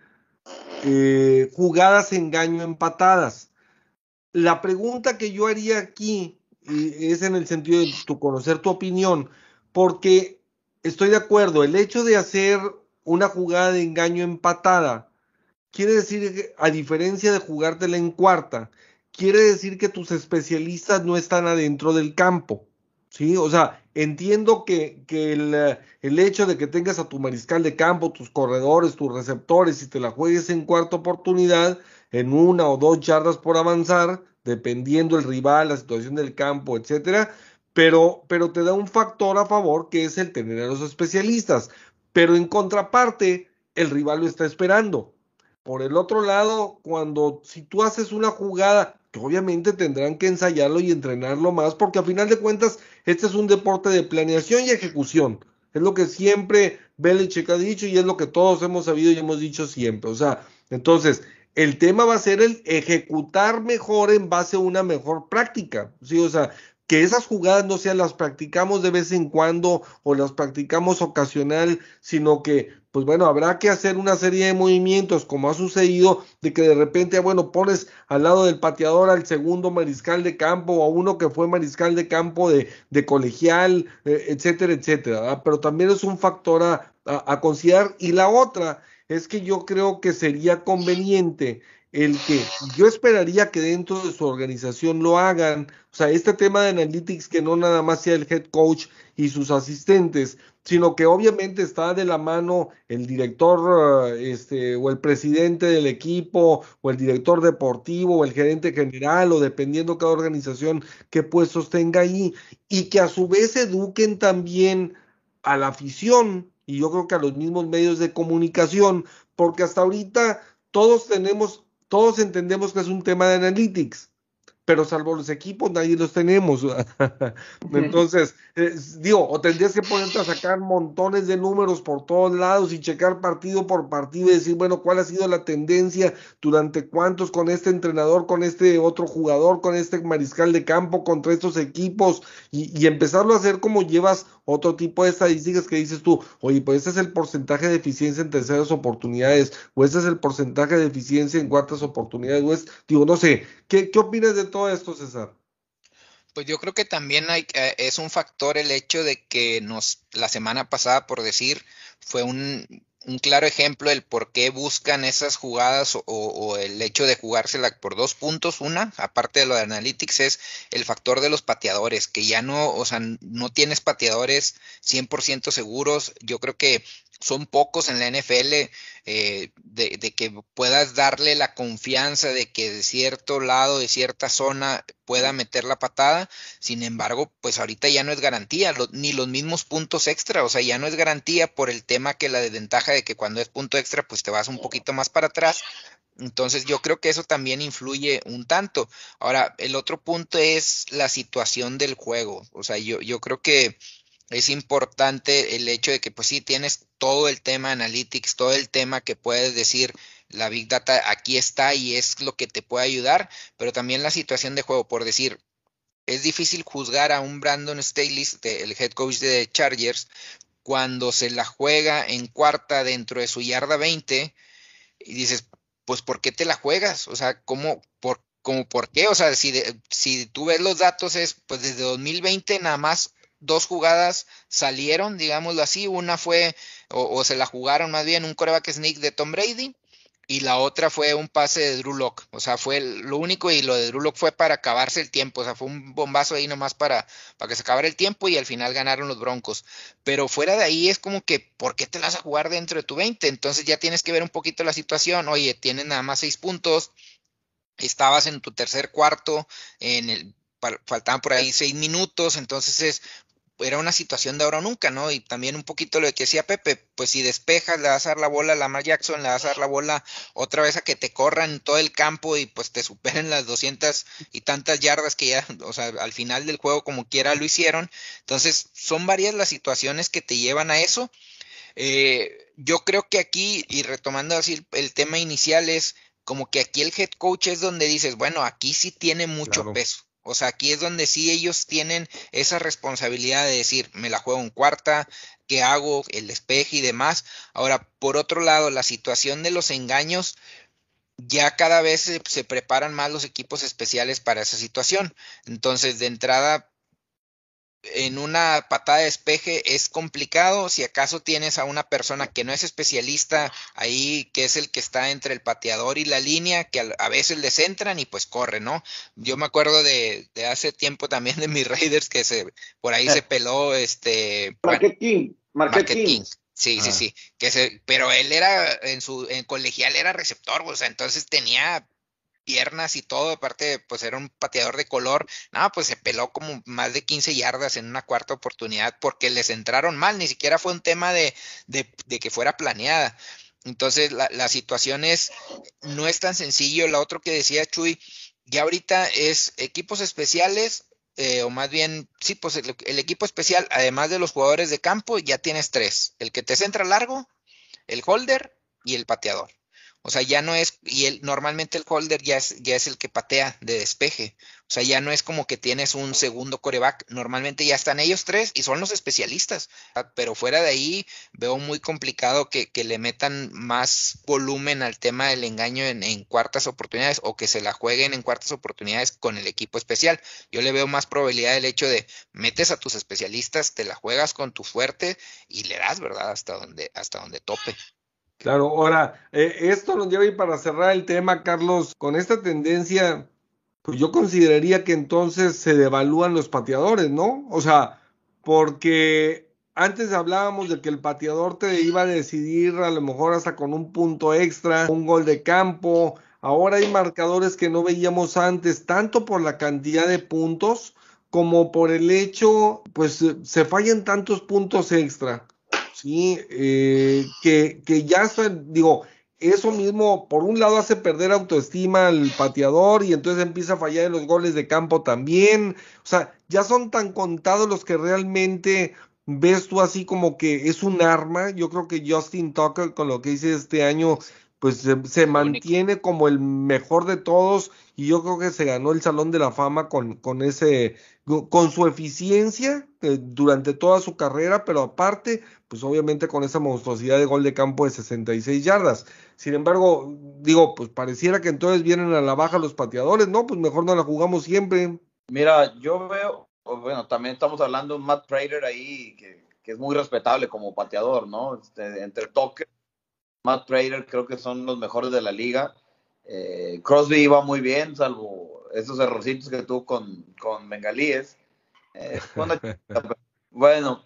eh, jugadas engaño empatadas. La pregunta que yo haría aquí es en el sentido de tu conocer tu opinión, porque estoy de acuerdo, el hecho de hacer una jugada de engaño empatada quiere decir que, a diferencia de jugártela en cuarta, quiere decir que tus especialistas no están adentro del campo. ¿sí? O sea, entiendo que, el, el, hecho de que tengas a tu mariscal de campo, tus corredores, tus receptores y te la juegues en cuarta oportunidad, en una o dos yardas por avanzar, dependiendo el rival, la situación del campo, etcétera, pero, pero te da un factor a favor que es el tener a los especialistas. Pero en contraparte, el rival lo está esperando. Por el otro lado, cuando si tú haces una jugada, que obviamente tendrán que ensayarlo y entrenarlo más, porque a final de cuentas, este es un deporte de planeación y ejecución. Es lo que siempre Belichick ha dicho y es lo que todos hemos sabido y hemos dicho siempre. O sea, entonces, el tema va a ser el ejecutar mejor en base a una mejor práctica. ¿sí? O sea, que esas jugadas no sean las practicamos de vez en cuando o las practicamos ocasional, sino que, pues bueno, habrá que hacer una serie de movimientos, como ha sucedido, de que de repente, bueno, pones al lado del pateador al segundo mariscal de campo o a uno que fue mariscal de campo de, de colegial, eh, etcétera, etcétera. Pero también es un factor a, a considerar. Y la otra es que yo creo que sería conveniente el que yo esperaría que dentro de su organización lo hagan, o sea, este tema de analytics que no nada más sea el head coach y sus asistentes, sino que obviamente está de la mano el director este, o el presidente del equipo o el director deportivo o el gerente general o dependiendo cada organización qué puestos tenga ahí y que a su vez eduquen también a la afición y yo creo que a los mismos medios de comunicación, porque hasta ahorita todos tenemos todos entendemos que es un tema de analytics, pero salvo los equipos nadie los tenemos. Entonces, digo, o tendrías que ponerte a sacar montones de números por todos lados y checar partido por partido y decir, bueno, cuál ha sido la tendencia durante cuántos con este entrenador, con este otro jugador, con este mariscal de campo, contra estos equipos y, y empezarlo a hacer como llevas otro tipo de estadísticas que dices tú, oye, pues este es el porcentaje de eficiencia en terceras oportunidades, o este es el porcentaje de eficiencia en cuartas oportunidades, o es, digo, no sé, ¿qué, qué opinas de todo esto, César? Pues yo creo que también hay, eh, es un factor el hecho de que nos, la semana pasada, por decir, fue un, un claro ejemplo del por qué buscan esas jugadas o, o, el hecho de jugársela por dos puntos. Una, aparte de lo de Analytics, es el factor de los pateadores, que ya no, o sea, no tienes pateadores 100% seguros. Yo creo que son pocos en la NFL eh, de, de, que puedas darle la confianza de que de cierto lado, de cierta zona, pueda meter la patada. Sin embargo, pues ahorita ya no es garantía, lo, ni los mismos puntos extra, o sea, ya no es garantía por el tema que la desventaja de que cuando es punto extra, pues te vas un poquito más para atrás. Entonces yo creo que eso también influye un tanto. Ahora, el otro punto es la situación del juego. O sea, yo, yo creo que es importante el hecho de que pues sí tienes todo el tema analytics, todo el tema que puedes decir la big data aquí está y es lo que te puede ayudar, pero también la situación de juego, por decir, es difícil juzgar a un Brandon Staley, el head coach de Chargers, cuando se la juega en cuarta dentro de su yarda 20 y dices, pues ¿por qué te la juegas? O sea, ¿cómo, por, como por qué? O sea, si, de, si tú ves los datos es, pues desde 2020 nada más dos jugadas salieron, digámoslo así, una fue, o, o se la jugaron más bien, un coreback sneak de Tom Brady, y la otra fue un pase de Drew Lock, o sea, fue lo único y lo de Drew Lock fue para acabarse el tiempo, o sea, fue un bombazo ahí nomás para, para que se acabara el tiempo y al final ganaron los Broncos. Pero fuera de ahí es como que, ¿por qué te las vas a jugar dentro de tu 20? Entonces ya tienes que ver un poquito la situación, oye, tienes nada más seis puntos, estabas en tu tercer cuarto, en el, faltaban por ahí seis minutos, entonces es, era una situación de ahora o nunca, ¿no? Y también un poquito lo que decía Pepe, pues si despejas, le vas a dar la bola a Lamar Jackson, le vas a dar la bola otra vez a que te corran todo el campo y pues te superen las doscientas y tantas yardas que ya, o sea, al final del juego como quiera lo hicieron. Entonces, son varias las situaciones que te llevan a eso. Eh, yo creo que aquí, y retomando así el, el, tema inicial, es como que aquí el head coach es donde dices, bueno, aquí sí tiene mucho claro. peso. O sea, aquí es donde sí ellos tienen esa responsabilidad de decir, me la juego en cuarta, qué hago, el despeje y demás. Ahora, por otro lado, la situación de los engaños, ya cada vez se, se, preparan más los equipos especiales para esa situación. Entonces, de entrada, en una patada de despeje es complicado. Si acaso tienes a una persona que no es especialista ahí, que es el que está entre el pateador y la línea, que a, veces les entran y pues corre, ¿no? Yo me acuerdo de, de, hace tiempo también de mis Raiders que se por ahí se peló este marketing, bueno, marketing. Sí, ah. sí, sí, que se, pero él era en su en colegial era receptor, o sea, entonces tenía piernas y todo, aparte, pues era un pateador de color, no, pues se peló como más de 15 yardas en una cuarta oportunidad porque les entraron mal, ni siquiera fue un tema de, de, de que fuera planeada. Entonces, la, la, situación es, no es tan sencillo. La otro que decía Chuy, ya ahorita es equipos especiales, eh, o más bien, sí, pues el, el, equipo especial, además de los jugadores de campo, ya tienes tres: el que te centra largo, el holder y el pateador. O sea, ya no es, y el, normalmente el holder ya es, ya es el que patea de despeje. O sea, ya no es como que tienes un segundo coreback. Normalmente ya están ellos tres y son los especialistas. Pero fuera de ahí veo muy complicado que, que le metan más volumen al tema del engaño en, en, cuartas oportunidades o que se la jueguen en cuartas oportunidades con el equipo especial. Yo le veo más probabilidad del hecho de metes a tus especialistas, te la juegas con tu fuerte y le das, ¿verdad? Hasta donde, hasta donde tope. Claro, ahora, eh, esto nos lleva y para cerrar el tema, Carlos, con esta tendencia, pues yo consideraría que entonces se devalúan los pateadores, ¿no? O sea, porque antes hablábamos de que el pateador te iba a decidir a lo mejor hasta con un punto extra, un gol de campo. Ahora hay marcadores que no veíamos antes, tanto por la cantidad de puntos como por el hecho, pues se fallan tantos puntos extra. Sí, eh, que, que ya digo, eso mismo, por un lado, hace perder autoestima al pateador y entonces empieza a fallar en los goles de campo también. O sea, ya son tan contados los que realmente ves tú así como que es un arma. Yo creo que Justin Tucker, con lo que hice este año, pues se, se mantiene como el mejor de todos y yo creo que se ganó el Salón de la Fama con, con ese, con su eficiencia eh, durante toda su carrera, pero aparte, pues obviamente con esa monstruosidad de gol de campo de 66 yardas. Sin embargo, digo, pues pareciera que entonces vienen a la baja los pateadores, ¿no? Pues mejor no la jugamos siempre. Mira, yo veo, bueno, también estamos hablando de Matt Prater ahí, que, que es muy respetable como pateador, ¿no? Este, entre Tucker Matt Prater creo que son los mejores de la liga. Eh, Crosby iba muy bien, salvo esos errorcitos que tuvo con, con Bengalíes. Eh, bueno,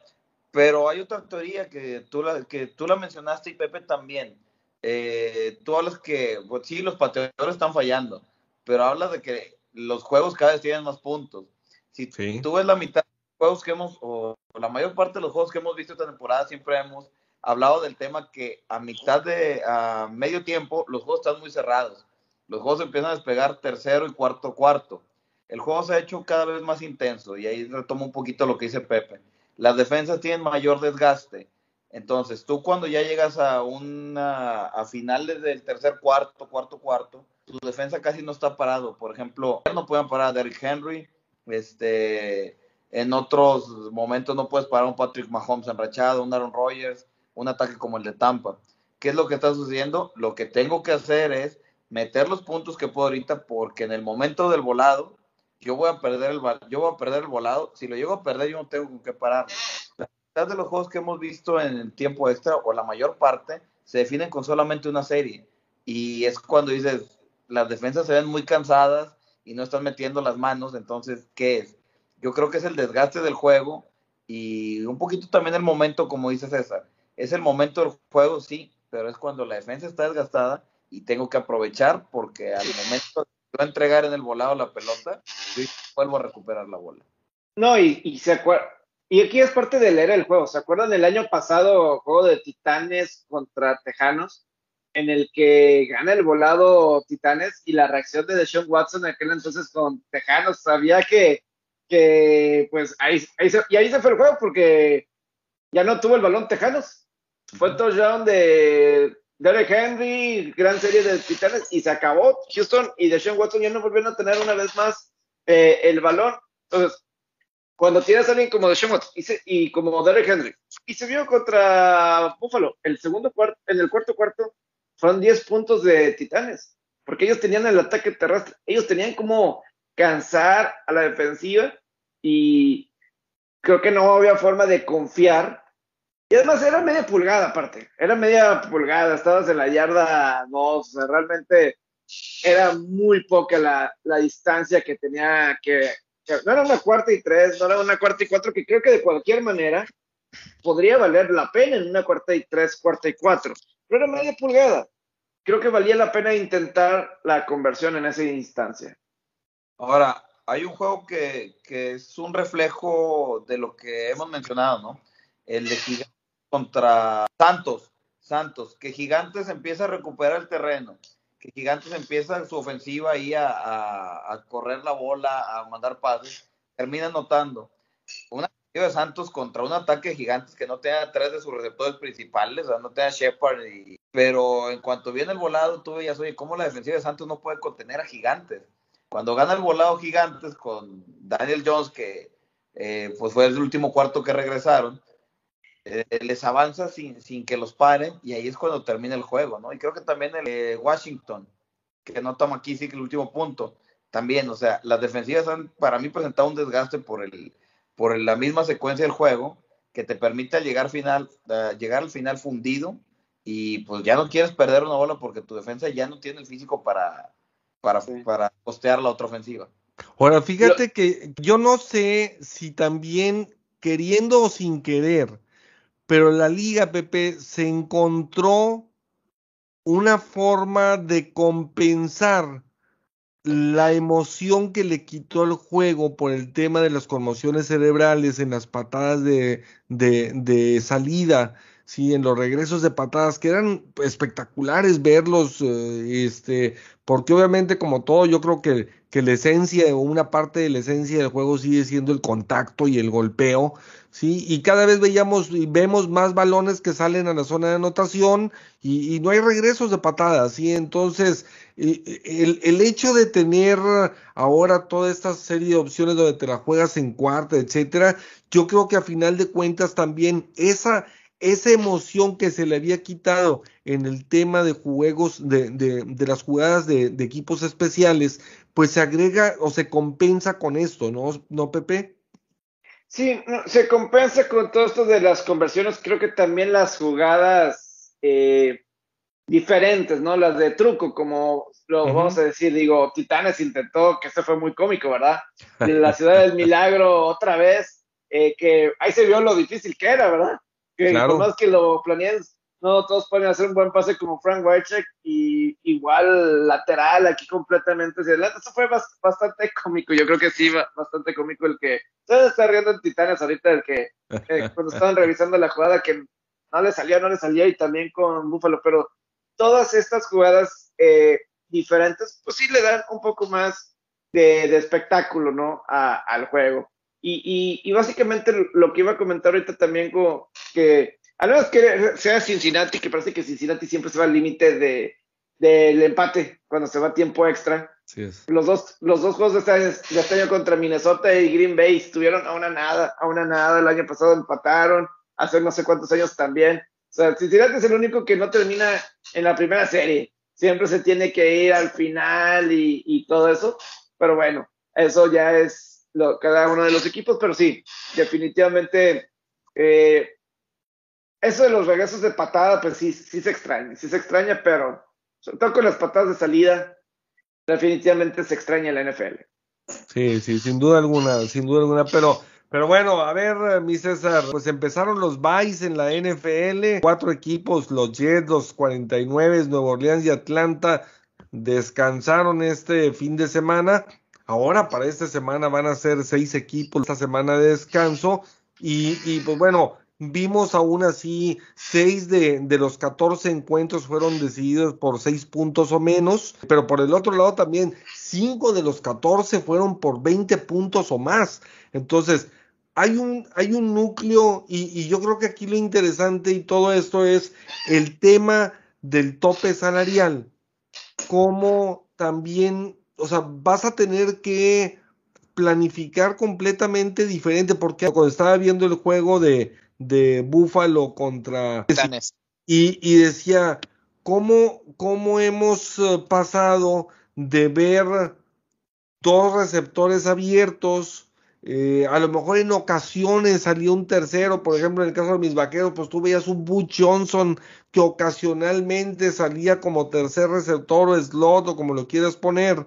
pero hay otra teoría que tú la, que tú la mencionaste y Pepe también. Eh, tú hablas que, pues sí, los pateadores están fallando, pero hablas de que los juegos cada vez tienen más puntos. Si Sí. tú ves la mitad de los juegos que hemos, o la mayor parte de los juegos que hemos visto esta temporada, siempre hemos hablado del tema que a mitad de, a medio tiempo, los juegos están muy cerrados. Los juegos empiezan a despegar tercero y cuarto cuarto. El juego se ha hecho cada vez más intenso y ahí retomo un poquito lo que dice Pepe. Las defensas tienen mayor desgaste. Entonces, tú cuando ya llegas a una a finales del tercer cuarto, cuarto cuarto, tu defensa casi no está parado. Por ejemplo, no pueden parar a Derrick Henry, este, en otros momentos no puedes parar a un Patrick Mahomes enrachado, un Aaron Rodgers, un ataque como el de Tampa. ¿Qué es lo que está sucediendo? Lo que tengo que hacer es meter los puntos que puedo ahorita porque en el momento del volado yo voy a perder el yo voy a perder el volado. Si lo llego a perder yo no tengo con qué parar. La mitad de los juegos que hemos visto en tiempo extra o la mayor parte se definen con solamente una serie y es cuando dices las defensas se ven muy cansadas y no están metiendo las manos, entonces ¿qué es? Yo creo que es el desgaste del juego y un poquito también el momento, como dice César. Es el momento del juego, sí, pero es cuando la defensa está desgastada y tengo que aprovechar porque al momento de entregar en el volado la pelota, vuelvo a recuperar la bola. No, y, y se acuerda. Y aquí es parte de leer el juego. ¿Se acuerdan del año pasado, juego de Titanes contra Tejanos, en el que gana el volado Titanes y la reacción de Deshaun Watson en aquel entonces con Tejanos? Sabía que, que pues ahí, ahí se, y ahí se fue el juego porque ya no tuvo el balón Tejanos. Fue touchdown de Derek Henry, gran serie de Titanes y se acabó. Houston y Deshaun Watson ya no volvieron a tener una vez más eh, el balón. Entonces, cuando tienes a alguien como Deshaun Watson y, se, y, como Derek Henry y se vio contra Buffalo, el segundo cuarto, en el cuarto cuarto fueron 10 puntos de Titanes, porque ellos tenían el ataque terrestre, ellos tenían como cansar a la defensiva y creo que no había forma de confiar y además era media pulgada aparte, era media pulgada, estabas en la yarda 2, o sea, realmente era muy poca la, la distancia que tenía que, no era una cuarta y tres, no era una cuarta y cuatro, que creo que de cualquier manera podría valer la pena en una cuarta y tres, cuarta y cuatro, pero era media pulgada. Creo que valía la pena intentar la conversión en esa instancia. Ahora, hay un juego que, que es un reflejo de lo que hemos mencionado, ¿no? El de Gigantes contra Santos, Santos, que Gigantes empieza a recuperar el terreno, que Gigantes empieza su ofensiva ahí a, correr la bola, a mandar pases, termina anotando. Una de Santos contra un ataque de Gigantes que no tenga tres de sus receptores principales, o sea, no tenga Shepard, pero en cuanto viene el volado, tú veías, oye, ¿cómo la defensiva de Santos no puede contener a Gigantes? Cuando gana el volado Gigantes con Daniel Jones, que eh, pues fue el último cuarto que regresaron, eh, les avanza sin, sin, que los paren y ahí es cuando termina el juego, ¿no? Y creo que también el eh, Washington, que no toma aquí sí que el último punto, también, o sea, las defensivas han para mí presentado un desgaste por el por la misma secuencia del juego que te permite llegar final uh, llegar al final fundido y pues ya no quieres perder una bola porque tu defensa ya no tiene el físico para para, sí. para costear la otra ofensiva. Ahora, fíjate que yo no sé si también queriendo o sin querer, pero la liga, Pepe, se encontró una forma de compensar la emoción que le quitó el juego por el tema de las conmociones cerebrales en las patadas de, de, de salida sí, en los regresos de patadas, que eran espectaculares verlos, eh, este, porque obviamente como todo, yo creo que, que la esencia o una parte de la esencia del juego sigue siendo el contacto y el golpeo, sí, y cada vez veíamos y vemos más balones que salen a la zona de anotación y, no hay regresos de patadas, sí, entonces el, el, hecho de tener ahora toda esta serie de opciones donde te la juegas en cuarta, etcétera, yo creo que a final de cuentas también esa esa emoción que se le había quitado en el tema de juegos, de, de, de las jugadas de, de, equipos especiales, pues se agrega o se compensa con esto, ¿no, ¿No Pepe? Sí, se compensa con todo esto de las conversiones. Creo que también las jugadas eh, diferentes, ¿no? Las de truco, como lo uh -huh. vamos a decir, digo, Titanes intentó, que eso fue muy cómico, ¿verdad? La ciudad del milagro otra vez, eh, que ahí se vio lo difícil que era, ¿verdad? Que claro. más que lo planeen, no todos pueden hacer un buen pase como Frank Wycheck y igual lateral aquí completamente hacia adelante. Eso fue bastante cómico. Yo creo que sí, bastante cómico el que se está riendo en Titanes ahorita, el que eh, cuando estaban revisando la jugada que no le salía, no le salía y también con Buffalo, pero todas estas jugadas eh, diferentes, pues sí le dan un poco más de, de espectáculo, ¿no? A, al juego. Y, y, y, básicamente lo que iba a comentar ahorita también, como que a menos que sea Cincinnati, que parece que Cincinnati siempre se va al límite de, del empate cuando se va tiempo extra. Sí es. Los, dos, los dos juegos de este, de este año contra Minnesota y Green Bay estuvieron a una nada, a una nada. El año pasado empataron, hace no sé cuántos años también. O sea, Cincinnati es el único que no termina en la primera serie. Siempre se tiene que ir al final y, y todo eso. Pero bueno, eso ya es lo, cada uno de los equipos, pero sí, definitivamente eh, eso de los regresos de patada, pues sí, sí se extraña, sí se extraña, pero sobre todo con las patadas de salida, definitivamente se extraña la NFL. Sí, sí, sin duda alguna, sin duda alguna, pero, pero bueno, a ver, mi César, pues empezaron los buys en la NFL, cuatro equipos, los Jets, los 49, Nueva Orleans y Atlanta, descansaron este fin de semana Ahora para esta semana van a ser seis equipos esta semana de descanso y, y pues bueno, vimos aún así seis de, de, los 14 encuentros fueron decididos por seis puntos o menos, pero por el otro lado también cinco de los 14 fueron por 20 puntos o más. Entonces, hay un, hay un núcleo y yo creo que aquí lo interesante y todo esto es el tema del tope salarial, como también o sea, vas a tener que planificar completamente diferente, porque cuando estaba viendo el juego de, de Buffalo contra... Y, y decía, ¿cómo, ¿cómo hemos pasado de ver dos receptores abiertos? Eh, a lo mejor en ocasiones salió un tercero, por ejemplo, en el caso de mis vaqueros, pues tú veías un Butch Johnson que ocasionalmente salía como tercer receptor o slot o como lo quieras poner,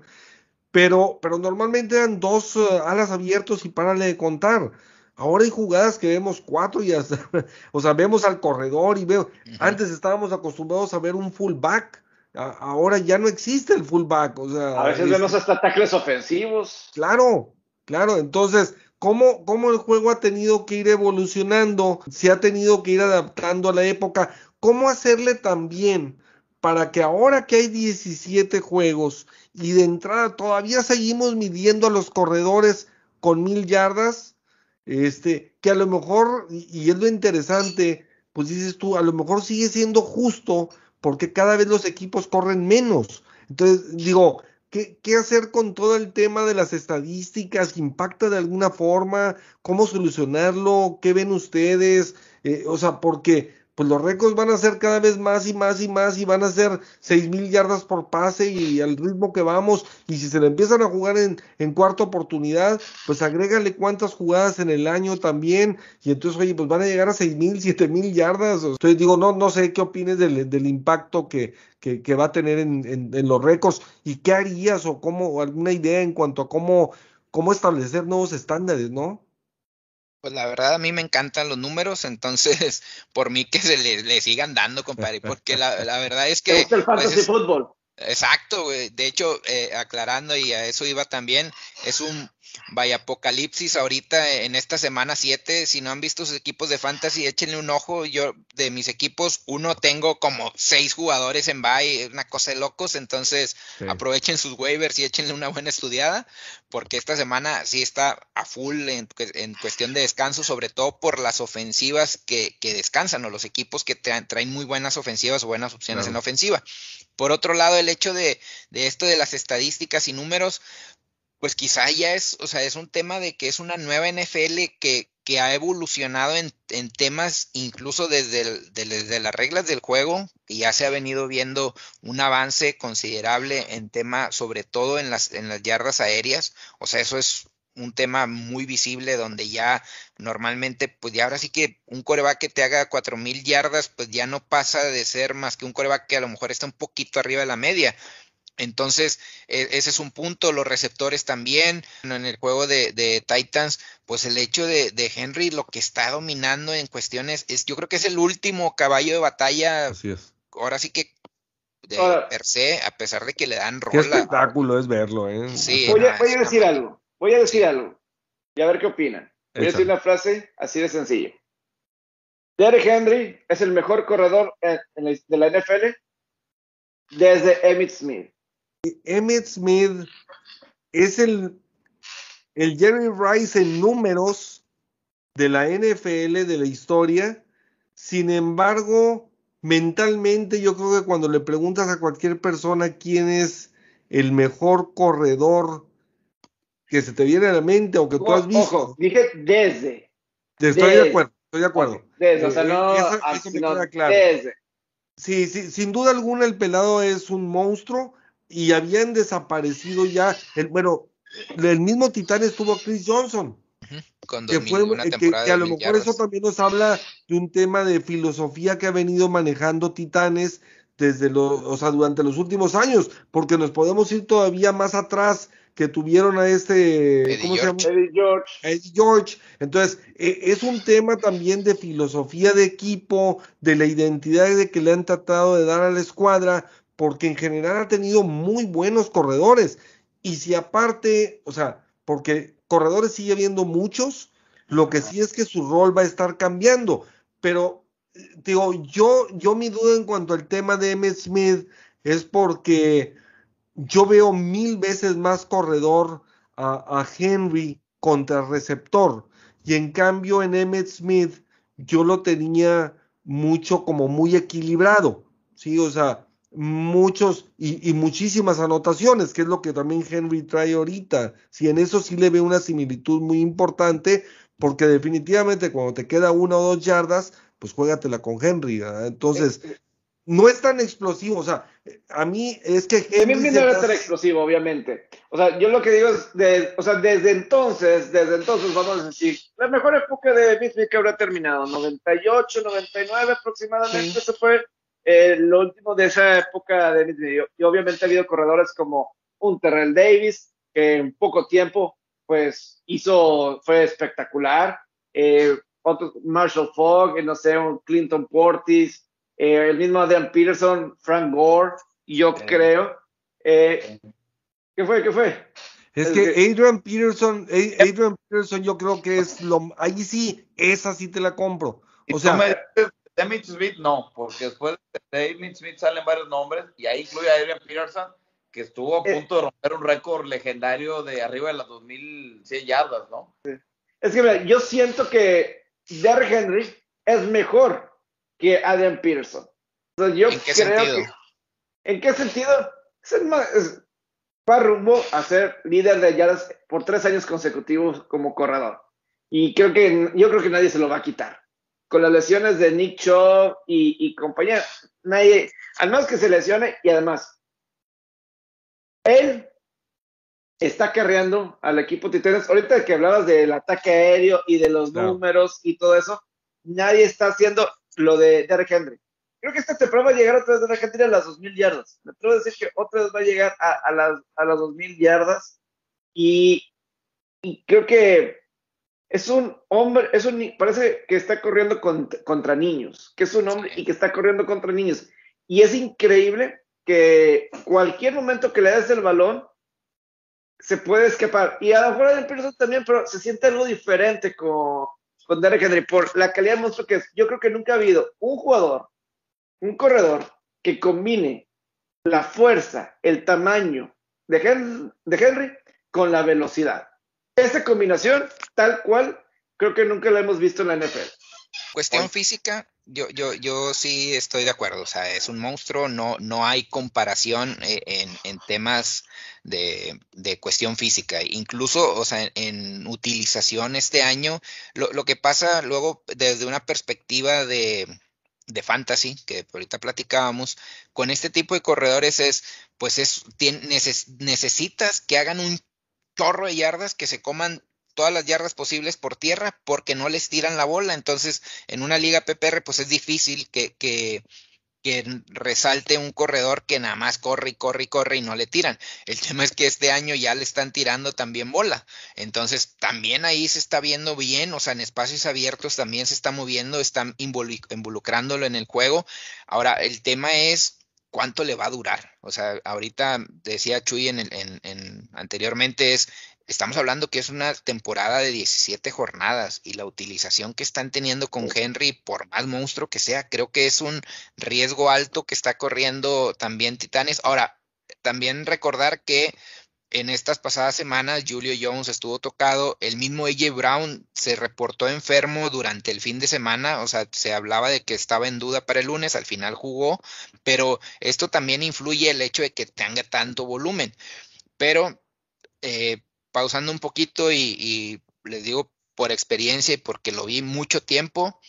pero, pero normalmente eran dos uh, alas abiertos y párale de contar. Ahora hay jugadas que vemos cuatro y hasta, o sea, vemos al corredor y veo, uh -huh. antes estábamos acostumbrados a ver un fullback, ahora ya no existe el fullback, o sea. A veces es, vemos hasta tackles ofensivos. Claro, claro, entonces, ¿cómo, ¿cómo el juego ha tenido que ir evolucionando? Se ha tenido que ir adaptando a la época. ¿Cómo hacerle también para que ahora que hay 17 juegos y de entrada todavía seguimos midiendo a los corredores con mil yardas, este, que a lo mejor, y es lo interesante, pues dices tú, a lo mejor sigue siendo justo porque cada vez los equipos corren menos. Entonces, digo, ¿qué, qué hacer con todo el tema de las estadísticas? ¿Impacta de alguna forma? ¿Cómo solucionarlo? ¿Qué ven ustedes? Eh, o sea, porque pues los récords van a ser cada vez más y más y más y van a ser seis mil yardas por pase y al ritmo que vamos. Y si se le empiezan a jugar en, en cuarta oportunidad pues agrégale cuántas jugadas en el año también. Y entonces oye pues van a llegar a seis mil, siete mil yardas. Entonces digo no, no sé qué opines del, impacto que, que, va a tener en, en, en, los récords. Y qué harías o cómo alguna idea en cuanto a cómo, cómo establecer nuevos estándares, ¿no? Pues la verdad a mí me encantan los números, entonces por mí que se le, le sigan dando, compadre, porque la, la verdad es que... ¿Te gusta el fantasy pues, fútbol? Exacto, güey. De hecho, eh, aclarando, y a eso iba también, es un vaya apocalipsis ahorita en esta semana 7. Si no han visto sus equipos de fantasy, échenle un ojo. Yo de mis equipos, uno tengo como seis jugadores en bye, una cosa de locos. Entonces aprovechen sus waivers y échenle una buena estudiada, porque esta semana sí está a full en, cuestión de descanso, sobre todo por las ofensivas que, descansan o los equipos que traen, muy buenas ofensivas o buenas opciones en ofensiva. Por otro lado, el hecho de, de esto de las estadísticas y números, pues quizá ya es, o sea, es un tema de que es una nueva NFL que, que ha evolucionado en, en temas incluso desde, desde, las reglas del juego, y ya se ha venido viendo un avance considerable en tema, sobre todo en las, en las yardas aéreas, o sea, eso es un tema muy visible donde ya normalmente, pues ya ahora sí que un coreback que te haga cuatro mil yardas, pues ya no pasa de ser más que un coreback que a lo mejor está un poquito arriba de la media. Entonces, e, ese es un punto, los receptores también. En el juego de, Titans, pues el hecho de, Henry, lo que está dominando en cuestiones, es, yo creo que es el último caballo de batalla. Así es. Ahora sí que de per se, a pesar de que le dan rola. Qué espectáculo es verlo, ¿eh? Sí, voy, a, voy a decir algo, voy a decir algo, y a ver qué opinan. Voy a decir una frase así de sencilla. Derek Henry es el mejor corredor de la NFL desde Emmitt Smith. Emmett Smith es el, el Jerry Rice en números de la NFL, de la historia. Sin embargo, mentalmente yo creo que cuando le preguntas a cualquier persona quién es el mejor corredor que se te viene a la mente o que tú has visto. Ojo, dije desde. Estoy de acuerdo, estoy de acuerdo. Desde, o sea, no, desde. Sí, sí, sin duda alguna el pelado es un monstruo y habían desaparecido ya, el, bueno, el mismo Titán estuvo Chris Johnson. que, fue, que, a lo mejor eso también nos habla de un tema de filosofía que ha venido manejando Titanes desde los, o sea, durante los últimos años, porque nos podemos ir todavía más atrás que tuvieron a este ¿cómo se llama? Eddie George. Eddie George. Entonces, e, es un tema también de filosofía de equipo, de la identidad de que le han tratado de dar a la escuadra, porque en general ha tenido muy buenos corredores. Y si aparte, o sea, porque corredores sigue habiendo muchos, lo que sí es que su rol va a estar cambiando. Pero, digo, yo, yo mi duda en cuanto al tema de M. Smith es porque yo veo mil veces más corredor a, a Henry contra receptor. Y en cambio en Emmett Smith yo lo tenía mucho como muy equilibrado. Sí, o sea, muchos y, muchísimas anotaciones, que es lo que también Henry trae ahorita. Si en eso sí le ve una similitud muy importante, porque definitivamente cuando te queda una o dos yardas, pues juégatela con Henry. Entonces, eh, eh. no es tan explosivo. O sea, a mí es que Henry. A mí no era tan explosivo, obviamente. O sea, yo lo que digo es, de, o sea, desde entonces, desde entonces, vamos a decir, la mejor época de Smith que habrá terminado, 98, 99 aproximadamente, se fue eh, lo último de esa época de y obviamente ha habido corredores como un Terrell Davis, que en poco tiempo, pues, hizo, fue espectacular. Eh, otros, Marshall Fogg, no sé, un Clinton Portis, eh, el mismo Adrian Peterson, Frank Gore, yo creo. ¿Qué fue? ¿Qué fue? Es que Adrian Peterson, Adrian Peterson, yo creo que es lo, ahí sí, esa sí te la compro. O sea, Emmitt Smith no, porque después de Emmitt Smith salen varios nombres y ahí incluye a Adrian Peterson, que estuvo a eh. punto de romper un récord legendario de arriba de las 2100 yardas, ¿no? Es que mira, yo siento que Derrick Henry es mejor que Adrian Peterson. yo ¿En qué sentido? ¿En qué sentido? Es, va rumbo a ser líder de yardas por tres años consecutivos como corredor. Y creo que yo creo que nadie se lo va a quitar con las lesiones de Nick Chubb y, compañía, nadie, al menos que se lesione y además, él está carreando al equipo Titanes. Ahorita que hablabas del ataque aéreo y de los números y todo eso, nadie está haciendo lo de Derek Henry. Creo que esta temporada va a llegar otra vez Derek Henry a las 2.000 yardas. Me atrevo a decir que otra vez va a llegar a, las, a las 2.000 yardas y, y creo que es un hombre, es un, parece que está corriendo contra niños, que es un hombre y que está corriendo contra niños. Y es increíble que cualquier momento que le des el balón, se puede escapar. Y a lo mejor Adrian Peterson también, pero se siente algo diferente con, con Derek Henry por la calidad de monstruo que es. Yo creo que nunca ha habido un jugador, un corredor que combine la fuerza, el tamaño de Henry, de Henry con la velocidad. Esa combinación, tal cual, creo que nunca la hemos visto en la NFL. Cuestión física, yo, yo, yo sí estoy de acuerdo. O sea, es un monstruo, no, no hay comparación eh, en, en temas de, de, cuestión física. Incluso, o sea, en, en utilización este año, lo, lo, que pasa luego desde una perspectiva de, de fantasy, que ahorita platicábamos, con este tipo de corredores es, pues es, neces, necesitas que hagan un chorro de yardas que se coman todas las yardas posibles por tierra porque no les tiran la bola. Entonces, en una liga PPR, pues es difícil que, que, que, resalte un corredor que nada más corre y corre y corre y no le tiran. El tema es que este año ya le están tirando también bola. Entonces, también ahí se está viendo bien, o sea, en espacios abiertos también se está moviendo, están involucrándolo en el juego. Ahora, el tema es cuánto le va a durar. O sea, ahorita decía Chuy en, en, en anteriormente es estamos hablando que es una temporada de 17 jornadas y la utilización que están teniendo con Henry, por más monstruo que sea, creo que es un riesgo alto que está corriendo también Titanes. Ahora, también recordar que en estas pasadas semanas Julio Jones estuvo tocado, el mismo AJ Brown se reportó enfermo durante el fin de semana, o sea, se hablaba de que estaba en duda para el lunes, al final jugó, pero esto también influye el hecho de que tenga tanto volumen. Pero eh, pausando un poquito y, les digo por experiencia y porque lo vi mucho tiempo,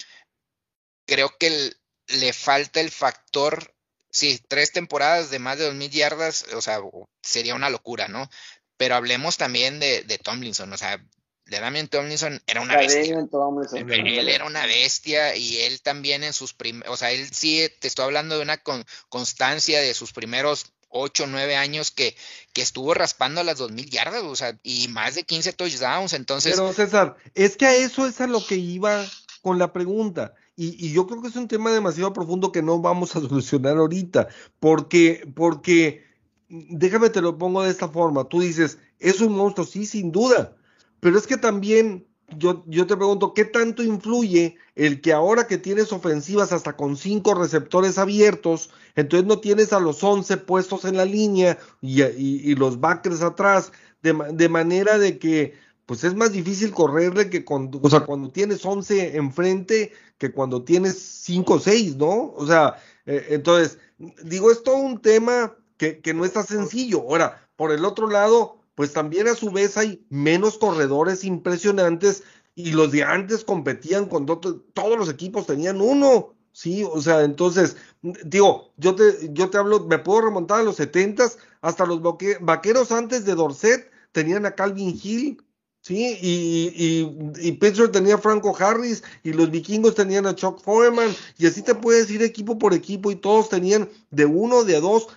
creo que le falta el factor, sí, tres temporadas de más de dos mil yardas, o sea, sería una locura, ¿no? Pero hablemos también de, de Tomlinson, o sea, de Damian Tomlinson era una bestia. Tomlinson, él era una bestia y él también en sus primeros, o sea, él sí, te estoy hablando de una con, constancia de sus primeros 8 o 9 años que, que estuvo raspando las 2000 yardas, o sea, y más de 15 touchdowns, entonces... Pero César, es que a eso es a lo que iba con la pregunta. Y, y, yo creo que es un tema demasiado profundo que no vamos a solucionar ahorita, porque, porque, déjame te lo pongo de esta forma, tú dices, es un monstruo, sí, sin duda, pero es que también yo, yo te pregunto, ¿qué tanto influye el que ahora que tienes ofensivas hasta con cinco receptores abiertos, entonces no tienes a los once puestos en la línea y, y, y los backers atrás, de, de, manera de que pues es más difícil correrle que cuando, o sea, cuando tienes once enfrente que cuando tienes cinco o seis, ¿no? O sea, eh, entonces, digo, es todo un tema que, que no está sencillo. Ahora, por el otro lado, pues también a su vez hay menos corredores impresionantes y los de antes competían con todos los equipos tenían uno, sí, o sea, entonces, digo, yo te, yo te hablo, me puedo remontar a los setentas, hasta los vaqueros antes de Dorset tenían a Calvin Hill, Sí, y, y, y, Pittsburgh tenía a Franco Harris y los vikingos tenían a Chuck Foreman y así te puedes ir equipo por equipo y todos tenían de uno, de dos.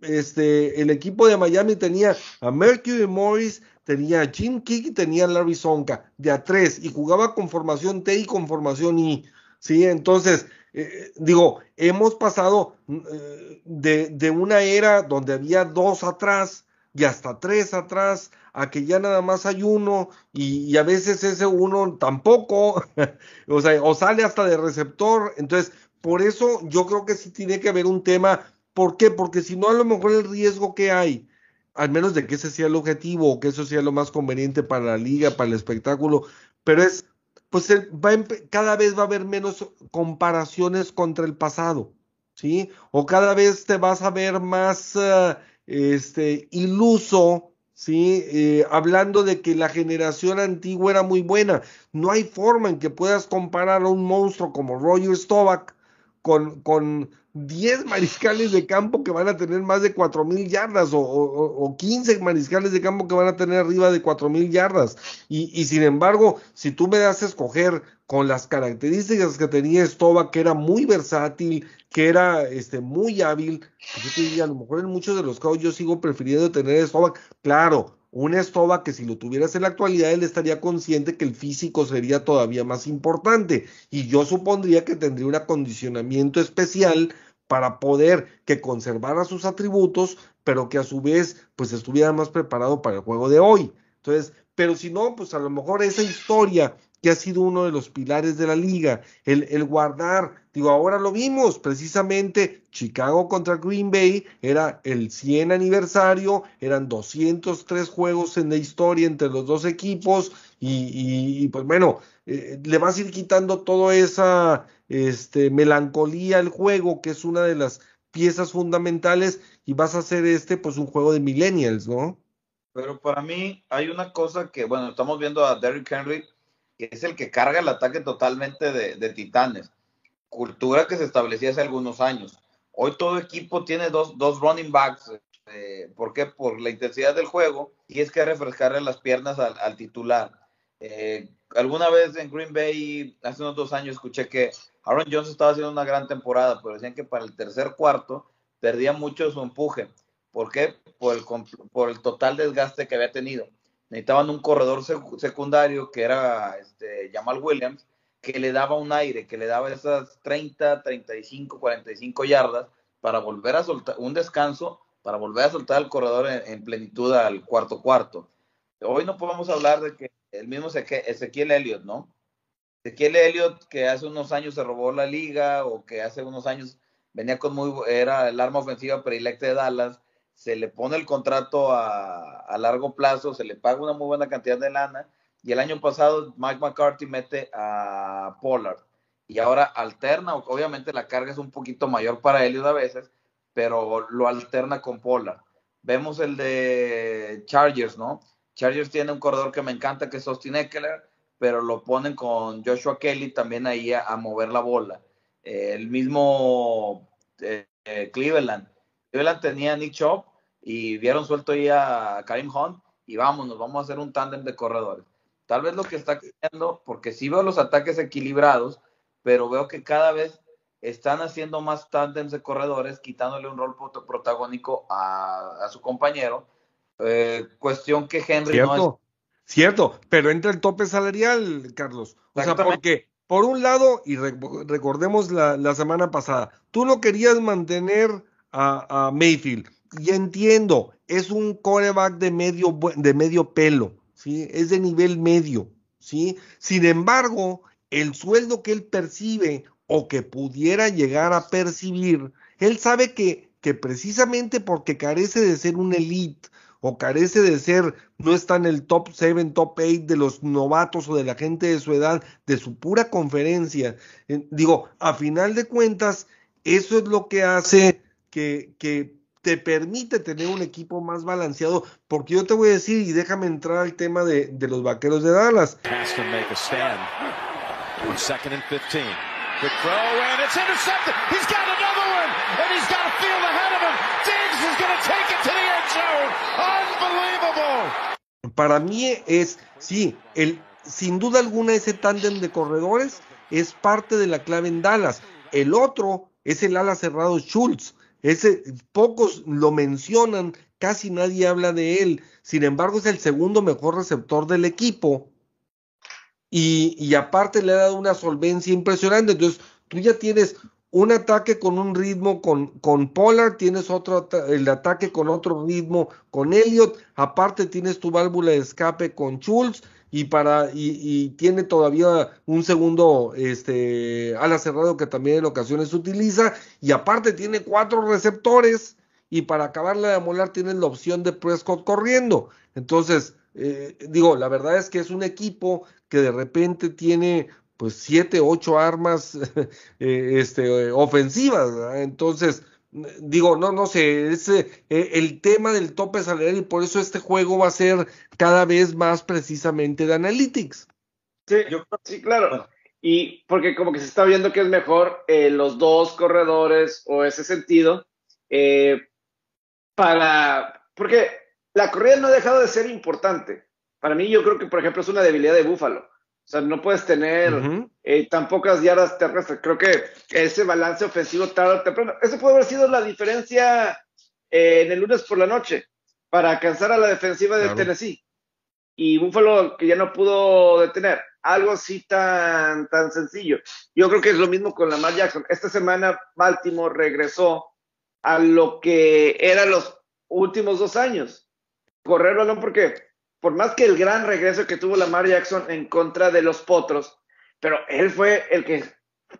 Este, el equipo de Miami tenía a Mercury Morris, tenía a Jim Kick y tenía a Larry Sonka de a tres y jugaba con formación T y con formación I. Sí, entonces, eh, digo, hemos pasado eh, de, de una era donde había dos atrás y hasta tres atrás, a que ya nada más hay uno y, a veces ese uno tampoco, o sea, o sale hasta de receptor. Entonces, por eso yo creo que sí tiene que haber un tema. ¿Por qué? Porque si no, a lo mejor el riesgo que hay, al menos de que ese sea el objetivo o que eso sea lo más conveniente para la liga, para el espectáculo, pero es, pues va cada vez va a haber menos comparaciones contra el pasado, ¿sí? O cada vez te vas a ver más... Uh, este, iluso, ¿sí? Eh, hablando de que la generación antigua era muy buena. No hay forma en que puedas comparar a un monstruo como Roger Stovak con, con 10 mariscales de campo que van a tener más de 4 mil yardas o, o, o, 15 mariscales de campo que van a tener arriba de 4 mil yardas. Y, y, sin embargo, si tú me das a escoger con las características que tenía Stovak, que era muy versátil, que era este, muy hábil, pues yo te diría, a lo mejor en muchos de los casos yo sigo prefiriendo tener Stovak. Claro, un Stovak que si lo tuvieras en la actualidad, él estaría consciente que el físico sería todavía más importante. Y yo supondría que tendría un acondicionamiento especial para poder que conservara sus atributos, pero que a su vez pues estuviera más preparado para el juego de hoy. Entonces, pero si no, pues a lo mejor esa historia que ha sido uno de los pilares de la liga, el, el, guardar, digo, ahora lo vimos, precisamente Chicago contra Green Bay era el 100 aniversario, eran 203 juegos en la historia entre los dos equipos y, y, pues bueno, eh, le vas a ir quitando toda esa este, melancolía al juego, que es una de las piezas fundamentales, y vas a hacer este, pues un juego de millennials, ¿no? Pero para mí hay una cosa que, bueno, estamos viendo a Derrick Henry, es el que carga el ataque totalmente de, Titanes. Cultura que se establecía hace algunos años. Hoy todo equipo tiene dos, dos running backs. Eh, ¿Por qué? Por la intensidad del juego y es que refrescarle las piernas al, al titular. Eh, alguna vez en Green Bay, hace unos dos años, escuché que Aaron Jones estaba haciendo una gran temporada, pero decían que para el tercer cuarto perdía mucho su empuje. ¿Por qué? Por el, por el total desgaste que había tenido necesitaban un corredor secundario que era este, Jamal Williams, que le daba un aire, que le daba esas 30, 35, 45 yardas para volver a soltar un descanso, para volver a soltar el corredor en, plenitud al cuarto cuarto. Hoy no podemos hablar de que el mismo Ezequiel Elliott, ¿no? Ezequiel Elliott que hace unos años se robó la liga o que hace unos años venía con muy, era el arma ofensiva predilecta de Dallas, se le pone el contrato a, largo plazo, se le paga una muy buena cantidad de lana, y el año pasado Mike McCarthy mete a Pollard, y ahora alterna, obviamente la carga es un poquito mayor para él a veces, pero lo alterna con Pollard. Vemos el de Chargers, ¿no? Chargers tiene un corredor que me encanta, que es Austin Eckler, pero lo ponen con Joshua Kelly también ahí a, mover la bola. El mismo eh, eh, Cleveland Cleveland tenía a Nick Chop y vieron suelto ahí a Karim Hunt y vámonos, vamos a hacer un tándem de corredores. Tal vez lo que está cambiando, porque sí veo los ataques equilibrados, pero veo que cada vez están haciendo más tándems de corredores, quitándole un rol protagónico a, su compañero. Eh, cuestión que Henry cierto, no es. Cierto, pero entra el tope salarial, Carlos. O sea, porque por un lado, y recordemos la, la semana pasada, tú no querías mantener a, Mayfield. Y entiendo, es un coreback de medio, de medio pelo, ¿sí? Es de nivel medio, ¿sí? Sin embargo, el sueldo que él percibe o que pudiera llegar a percibir, él sabe que, que precisamente porque carece de ser un elite o carece de ser, no está en el top 7, top 8 de los novatos o de la gente de su edad, de su pura conferencia. Digo, a final de cuentas, eso es lo que hace que, te permite tener un equipo más balanceado, porque yo te voy a decir, y déjame entrar al tema de, los vaqueros de Dallas. Para mí es, sí, el, sin duda alguna ese tándem de corredores es parte de la clave en Dallas. El otro es el ala cerrado Schultz. Ese, pocos lo mencionan, casi nadie habla de él. Sin embargo, es el segundo mejor receptor del equipo. Y, aparte le ha dado una solvencia impresionante. Entonces, tú ya tienes un ataque con un ritmo con, con Pollard, tienes otro el ataque con otro ritmo con Elliot, aparte tienes tu válvula de escape con Schultz y para y, tiene todavía un segundo este ala cerrado que también en ocasiones utiliza y aparte tiene cuatro receptores y para acabarla de molar tienes la opción de Prescott corriendo. Entonces eh, digo la verdad es que es un equipo que de repente tiene pues siete ocho armas eh, este ofensivas entonces digo, no, no sé, es eh, el tema del tope salarial y por eso este juego va a ser cada vez más precisamente de analytics. Sí, sí claro. Y porque como que se está viendo que es mejor eh, los dos corredores o ese sentido eh, para, porque la corrida no ha dejado de ser importante. Para mí yo creo que, por ejemplo, es una debilidad de Búfalo. O sea, no puedes tener eh, tan pocas yardas terrestres. Creo que ese balance ofensivo tarde o temprano, eso puede haber sido la diferencia eh, en el lunes por la noche para alcanzar a la defensiva de Tennessee. Y Buffalo que ya no pudo detener. algo así tan, tan sencillo. Yo creo que es lo mismo con Lamar Jackson. Esta semana Baltimore regresó a lo que eran los últimos dos años. Correr balón porque por más que el gran regreso que tuvo Lamar Jackson en contra de los Potros, pero él fue el que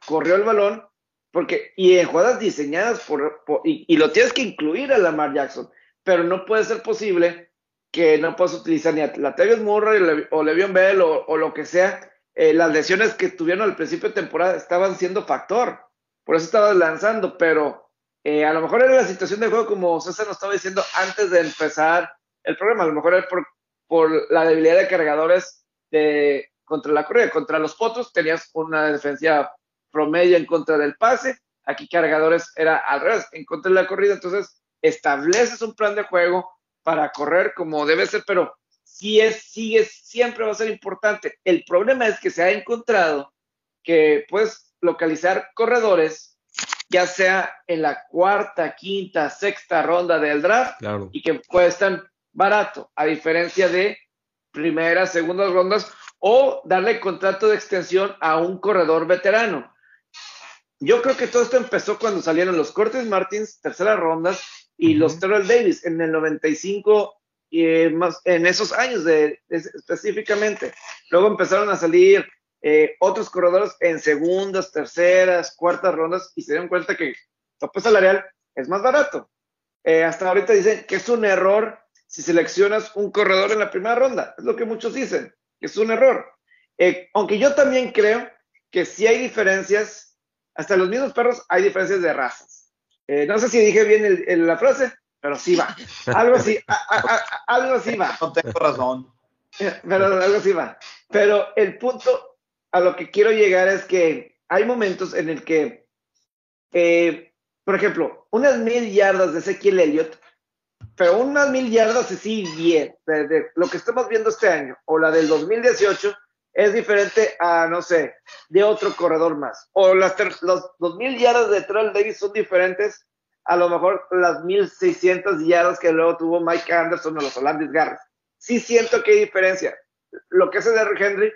corrió el balón porque y en jugadas diseñadas por, y, lo tienes que incluir a Lamar Jackson, pero no puede ser posible que no puedas utilizar ni a Latavius Murray o Le'Veon Bell o, lo que sea. Eh, las lesiones que tuvieron al principio de temporada estaban siendo factor, por eso estaba lanzando, pero eh, a lo mejor era la situación de juego como César nos estaba diciendo antes de empezar el programa, a lo mejor era por, por la debilidad de cargadores de, contra la corrida, contra los potros tenías una defensa promedio en contra del pase, aquí cargadores era al revés, en contra de la corrida, entonces estableces un plan de juego para correr como debe ser, pero si es, sigue, siempre va a ser importante. El problema es que se ha encontrado que puedes localizar corredores, ya sea en la cuarta, quinta, sexta ronda del draft, claro. y que cuestan barato, a diferencia de primeras, segundas rondas, o darle contrato de extensión a un corredor veterano. Yo creo que todo esto empezó cuando salieron los Cortes Martins, terceras rondas, y uh -huh. los Terrell Davis en el 95 y eh, más en esos años de, de, específicamente. Luego empezaron a salir eh, otros corredores en segundas, terceras, cuartas rondas y se dieron cuenta que el tope salarial es más barato. Eh, hasta ahorita dicen que es un error si seleccionas un corredor en la primera ronda. Es lo que muchos dicen, que es un error. Eh, aunque yo también creo que sí hay diferencias, hasta los mismos perros hay diferencias de razas. Eh, no sé si dije bien el, el, la frase, pero sí va. Algo así, a, a, a, algo así va. No tengo razón. Pero algo así va. Pero el punto a lo que quiero llegar es que hay momentos en el que, eh, por ejemplo, unas mil yardas de Ezequiel Elliott, pero unas mil yardas así bien, lo que estamos viendo este año, o la del 2018, es diferente a, no sé, de otro corredor más. O las los dos mil yardas de Terrell Davis son diferentes a lo mejor las 1600 yardas que luego tuvo Mike Anderson o los Holandis Garras. Sí siento que hay diferencia. Lo que hace Derrick Henry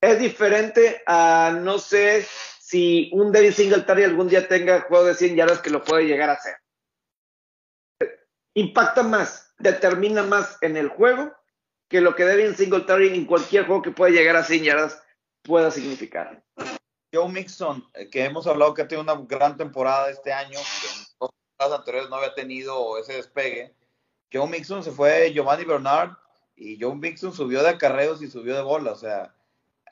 es diferente a, no sé, si un David Singletary algún día tenga juego de 100 yardas que lo puede llegar a hacer. Impacta más, determina más en el juego que lo que Devin Singletary en cualquier juego que pueda llegar a 100 yardas pueda significar. Joe Mixon, eh, que hemos hablado que ha tenido una gran temporada este año, que en dos temporadas anteriores no había tenido ese despegue. Joe Mixon se fue Giovanni Bernard y Joe Mixon subió de acarreos y subió de bola. O sea,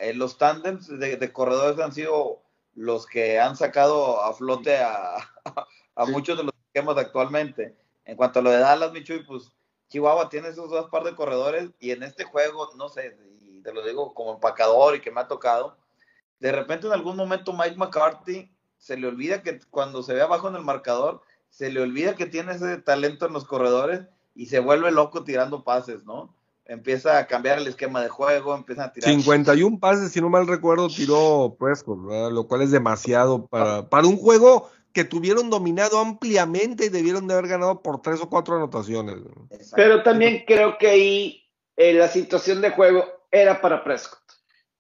eh, los tándems de, de, corredores han sido los que han sacado a flote a, a, a muchos de los esquemas actualmente. En cuanto a lo de Dallas, Michuy, pues Chihuahua tiene esos dos par de corredores y en este juego, no sé, y te lo digo como empacador y que me ha tocado, de repente en algún momento Mike McCarthy se le olvida que cuando se ve abajo en el marcador, se le olvida que tiene ese talento en los corredores y se vuelve loco tirando pases, ¿no? Empieza a cambiar el esquema de juego, empieza a tirar. 51 pases, si no mal recuerdo, tiró Prescott, lo cual es demasiado para, para un juego que tuvieron dominado ampliamente y debieron de haber ganado por tres o cuatro anotaciones. Pero también creo que ahí eh, la situación de juego era para Prescott.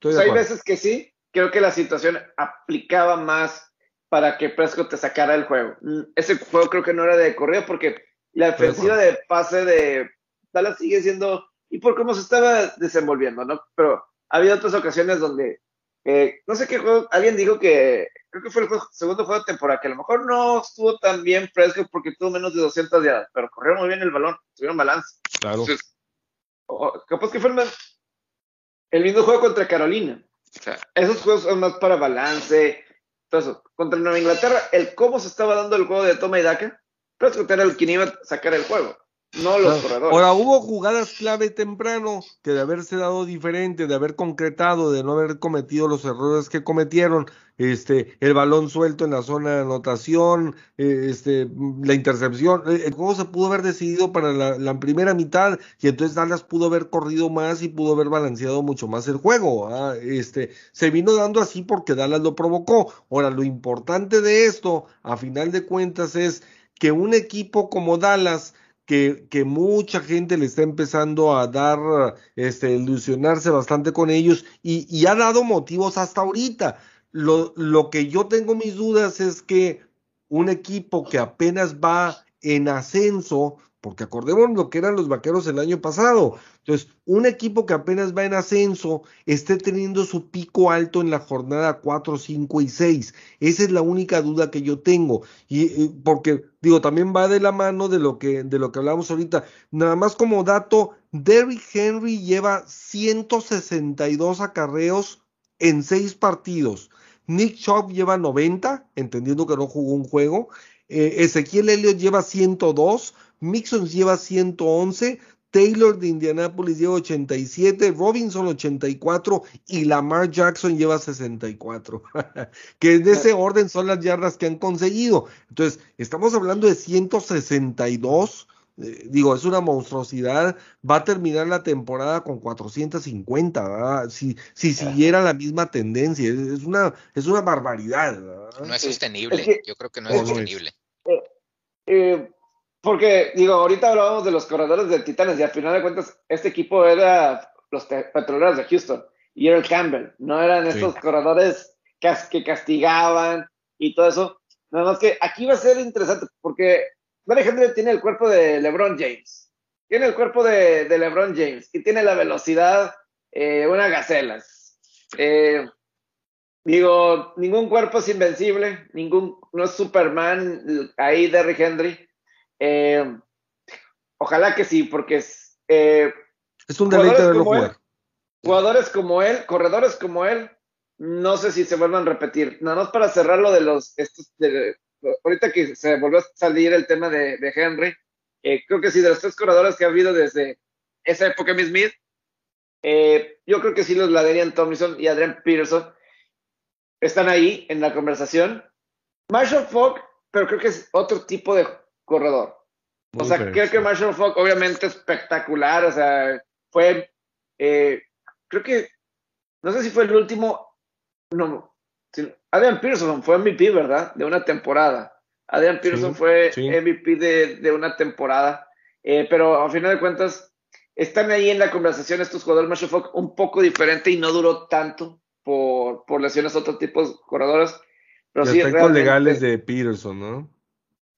O sea, hay veces que sí, creo que la situación aplicaba más para que Prescott te sacara el juego. Ese juego creo que no era de correo porque la defensiva de pase de Dallas sigue siendo, y por cómo se estaba desenvolviendo, ¿no? Pero había otras ocasiones donde, eh, no sé qué juego, alguien dijo que, creo que fue el juego, segundo juego de temporada, que a lo mejor no estuvo tan bien Prescott porque tuvo menos de 200 yardas, pero corrió muy bien el balón, tuvieron balance. Claro. Entonces, capaz que fue el, el mismo juego contra Carolina. O sea, esos juegos son más para balance. Entonces, contra Nueva Inglaterra, el cómo se estaba dando el juego de toma y daca, Prescott era el quien iba a sacar el juego, no los corredores. Ahora, hubo jugadas clave temprano que de haberse dado diferente, de haber concretado, de no haber cometido los errores que cometieron, este, el balón suelto en la zona de anotación, este, la intercepción, el juego se pudo haber decidido para la, la, primera mitad y entonces Dallas pudo haber corrido más y pudo haber balanceado mucho más el juego. ¿ah? Este, se vino dando así porque Dallas lo provocó. Ahora, lo importante de esto, a final de cuentas, es que un equipo como Dallas que, que, mucha gente le está empezando a dar, este, ilusionarse bastante con ellos y, y ha dado motivos hasta ahorita. Lo, lo, que yo tengo mis dudas es que un equipo que apenas va en ascenso, porque acordemos lo que eran los vaqueros el año pasado. Entonces, un equipo que apenas va en ascenso esté teniendo su pico alto en la jornada 4, 5 y 6. Esa es la única duda que yo tengo. Y, porque, digo, también va de la mano de lo que, de lo que hablamos ahorita. Nada más como dato, Derrick Henry lleva 162 acarreos en 6 partidos. Nick Chubb lleva 90, entendiendo que no jugó un juego. Eh, Ezequiel Elliott lleva 102. Mixon lleva 111, Taylor de Indianapolis lleva 87, Robinson 84 y Lamar Jackson lleva 64. que en ese orden son las yardas que han conseguido. Entonces, estamos hablando de 162. Eh, digo, es una monstruosidad. Va a terminar la temporada con 450, Si, si siguiera la misma tendencia. Es, una, es una barbaridad. No es sostenible. Yo creo que no es sostenible. Eh, eh, porque, digo, ahorita hablábamos de los corredores de Titanes y al final de cuentas este equipo era los petroleros de Houston y era el Campbell, no eran estos corredores que castigaban y todo eso. Nada más que aquí va a ser interesante porque Henry tiene el cuerpo de LeBron James, tiene el cuerpo de, LeBron James y tiene la velocidad, eh, una gacela. Eh, digo, ningún cuerpo es invencible, ningún, no es Superman ahí Derrick Henry eh, ojalá que sí, porque es. Eh, es un deleite verlo jugar. jugadores como él, corredores como él, no sé si se vuelvan a repetir. Nada más para cerrar lo de los. Estos, ahorita que se volvió a salir el tema de, Henry, eh, creo que sí, de los tres corredores que ha habido desde esa época, Miss Smith, yo creo que sí los Laderian Tomlinson y Adrian Peterson están ahí en la conversación. Marshall Falk, pero creo que es otro tipo de corredor. o sea, creo que Marshall Falk, obviamente espectacular, o sea, fue, eh, creo que, no sé si fue el último, no, Adrian Pearson fue MVP, ¿verdad? De una temporada. Adrian Pearson fue MVP de, una temporada, eh, pero a final de cuentas, están ahí en la conversación estos jugadores Marshall Falk un poco diferente y no duró tanto por, por lesiones a otro tipo de corredores. Pero sí, legales de Peterson, ¿no?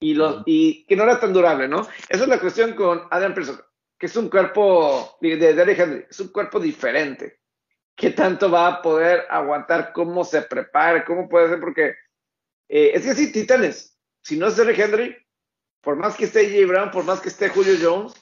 Y, los, y que no era tan durable, ¿no? Esa es la cuestión con Adam Pearson, que es un cuerpo de, de Henry, es un cuerpo diferente. ¿Qué tanto va a poder aguantar? ¿Cómo se prepara? ¿Cómo puede ser? Porque eh, es que sí, Titanes, si no es Derrick Henry, por más que esté J. Brown, por más que esté Julio Jones,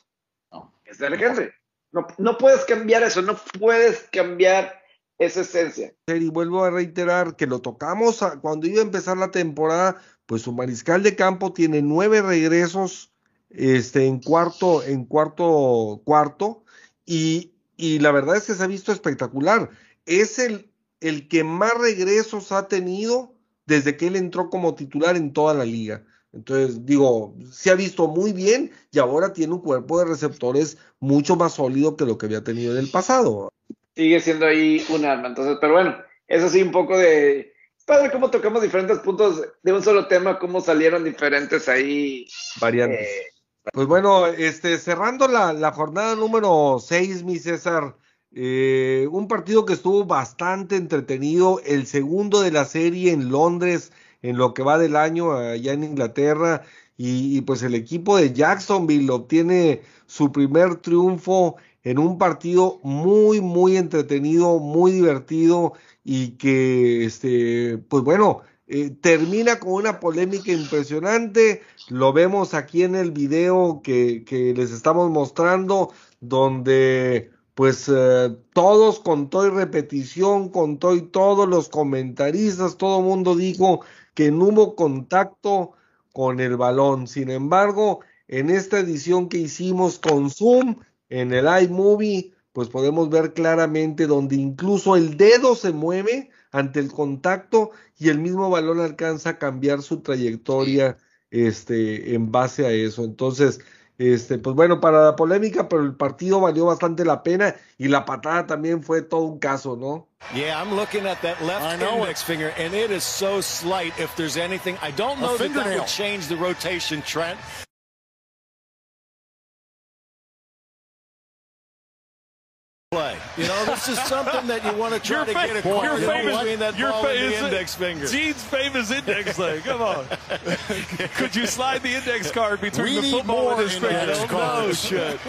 no, es Derrick Henry. No, no puedes cambiar eso, no puedes cambiar esa esencia. Y vuelvo a reiterar que lo tocamos cuando iba a empezar la temporada, pues su mariscal de campo tiene nueve regresos este, en cuarto, en cuarto, cuarto, y, y la verdad es que se ha visto espectacular. Es el, el que más regresos ha tenido desde que él entró como titular en toda la liga. Entonces, digo, se ha visto muy bien y ahora tiene un cuerpo de receptores mucho más sólido que lo que había tenido en el pasado. Sigue siendo ahí un arma. Entonces, pero bueno, eso sí, un poco de, padre cómo tocamos diferentes puntos de un solo tema, cómo salieron diferentes ahí. Variantes. Eh, pues bueno, este, cerrando la, jornada número 6, mi César, eh, un partido que estuvo bastante entretenido, el segundo de la serie en Londres, en lo que va del año allá en Inglaterra, y, y pues el equipo de Jacksonville obtiene su primer triunfo en un partido muy, muy entretenido, muy divertido y que, este, pues bueno, eh, termina con una polémica impresionante. Lo vemos aquí en el video que, que les estamos mostrando, donde pues eh, todos con y repetición, con y todos los comentaristas, todo el mundo dijo que no hubo contacto con el balón. Sin embargo, en esta edición que hicimos con Zoom, en el iMovie, pues podemos ver claramente donde incluso el dedo se mueve ante el contacto y el mismo balón alcanza a cambiar su trayectoria este, en base a eso. Entonces, este, pues bueno, para la polémica, pero el partido valió bastante la pena y la patada también fue todo un caso, ¿no? Yeah, I'm looking at that left index finger, and it is so slight. If there's anything, I don't know that that will change the rotation, Trent. You know, this is something that you want to try Your to get a your point famous- between that your ball and the famous- index finger. Gene's famous index thing. Come on. Could you slide the index card between We the football and his finger? index No shit.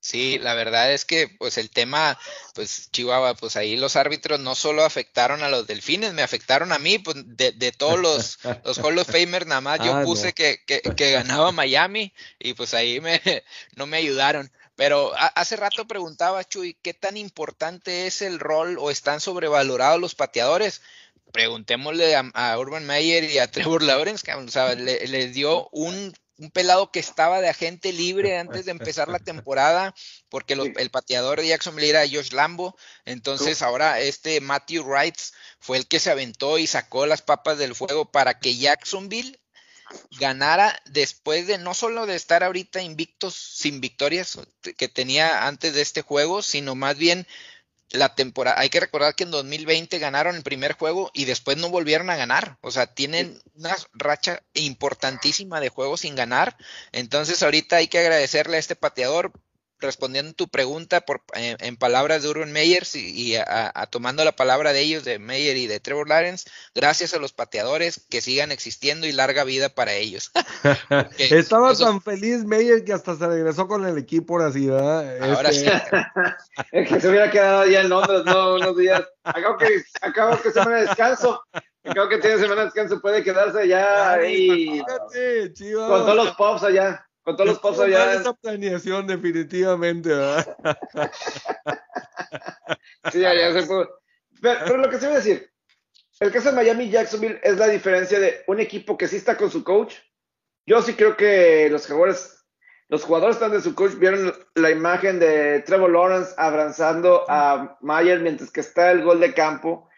Sí, la verdad es que pues el tema, pues Chihuahua, pues ahí los árbitros no solo afectaron a los delfines, me afectaron a mí, pues de, de todos los, los Hall of Famers, nada más yo Ah, puse no. que, que, que ganaba Miami y pues ahí me, no me ayudaron. Pero hace rato preguntaba, Chuy, ¿qué tan importante es el rol o están sobrevalorados los pateadores? Preguntémosle a, a Urban Meyer y a Trevor Lawrence, que o sea, le- dio un, un pelado que estaba de agente libre antes de empezar la temporada, porque los- el pateador de Jacksonville era Josh Lambo, entonces ahora este Matthew Wright fue el que se aventó y sacó las papas del fuego para que Jacksonville ganara después de no solo de estar ahorita invictos sin victorias que tenía antes de este juego, sino más bien la temporada. Hay que recordar que en 2020 ganaron el primer juego y después no volvieron a ganar. O sea, tienen una racha importantísima de juegos sin ganar. Entonces ahorita hay que agradecerle a este pateador respondiendo tu pregunta por, eh, en palabras de Urban Meyer y, y a, a tomando la palabra de ellos, de Meyer y de Trevor Lawrence, gracias a los pateadores que sigan existiendo y larga vida para ellos. Estaba eso- tan feliz Meyer que hasta se regresó con el equipo ahora sí, ¿verdad? Ahora Este, sí. Es que se hubiera quedado allá en Londres, no, unos días. Acabo que, acabo que semana de descanso. Acabo que tiene semana de descanso, puede quedarse allá ahí Fíjate, Chivas. con todos los pops allá. Con todos los mal allá. esa planeación definitivamente, ¿verdad? Sí, ya, ya se pudo. Pero, pero lo que se iba a decir, el caso de Miami Jacksonville es la diferencia de un equipo que sí está con su coach. Yo sí creo que los jugadores, los jugadores están de su coach, vieron la imagen de Trevor Lawrence abrazando a Mayer mientras que está el gol de campo.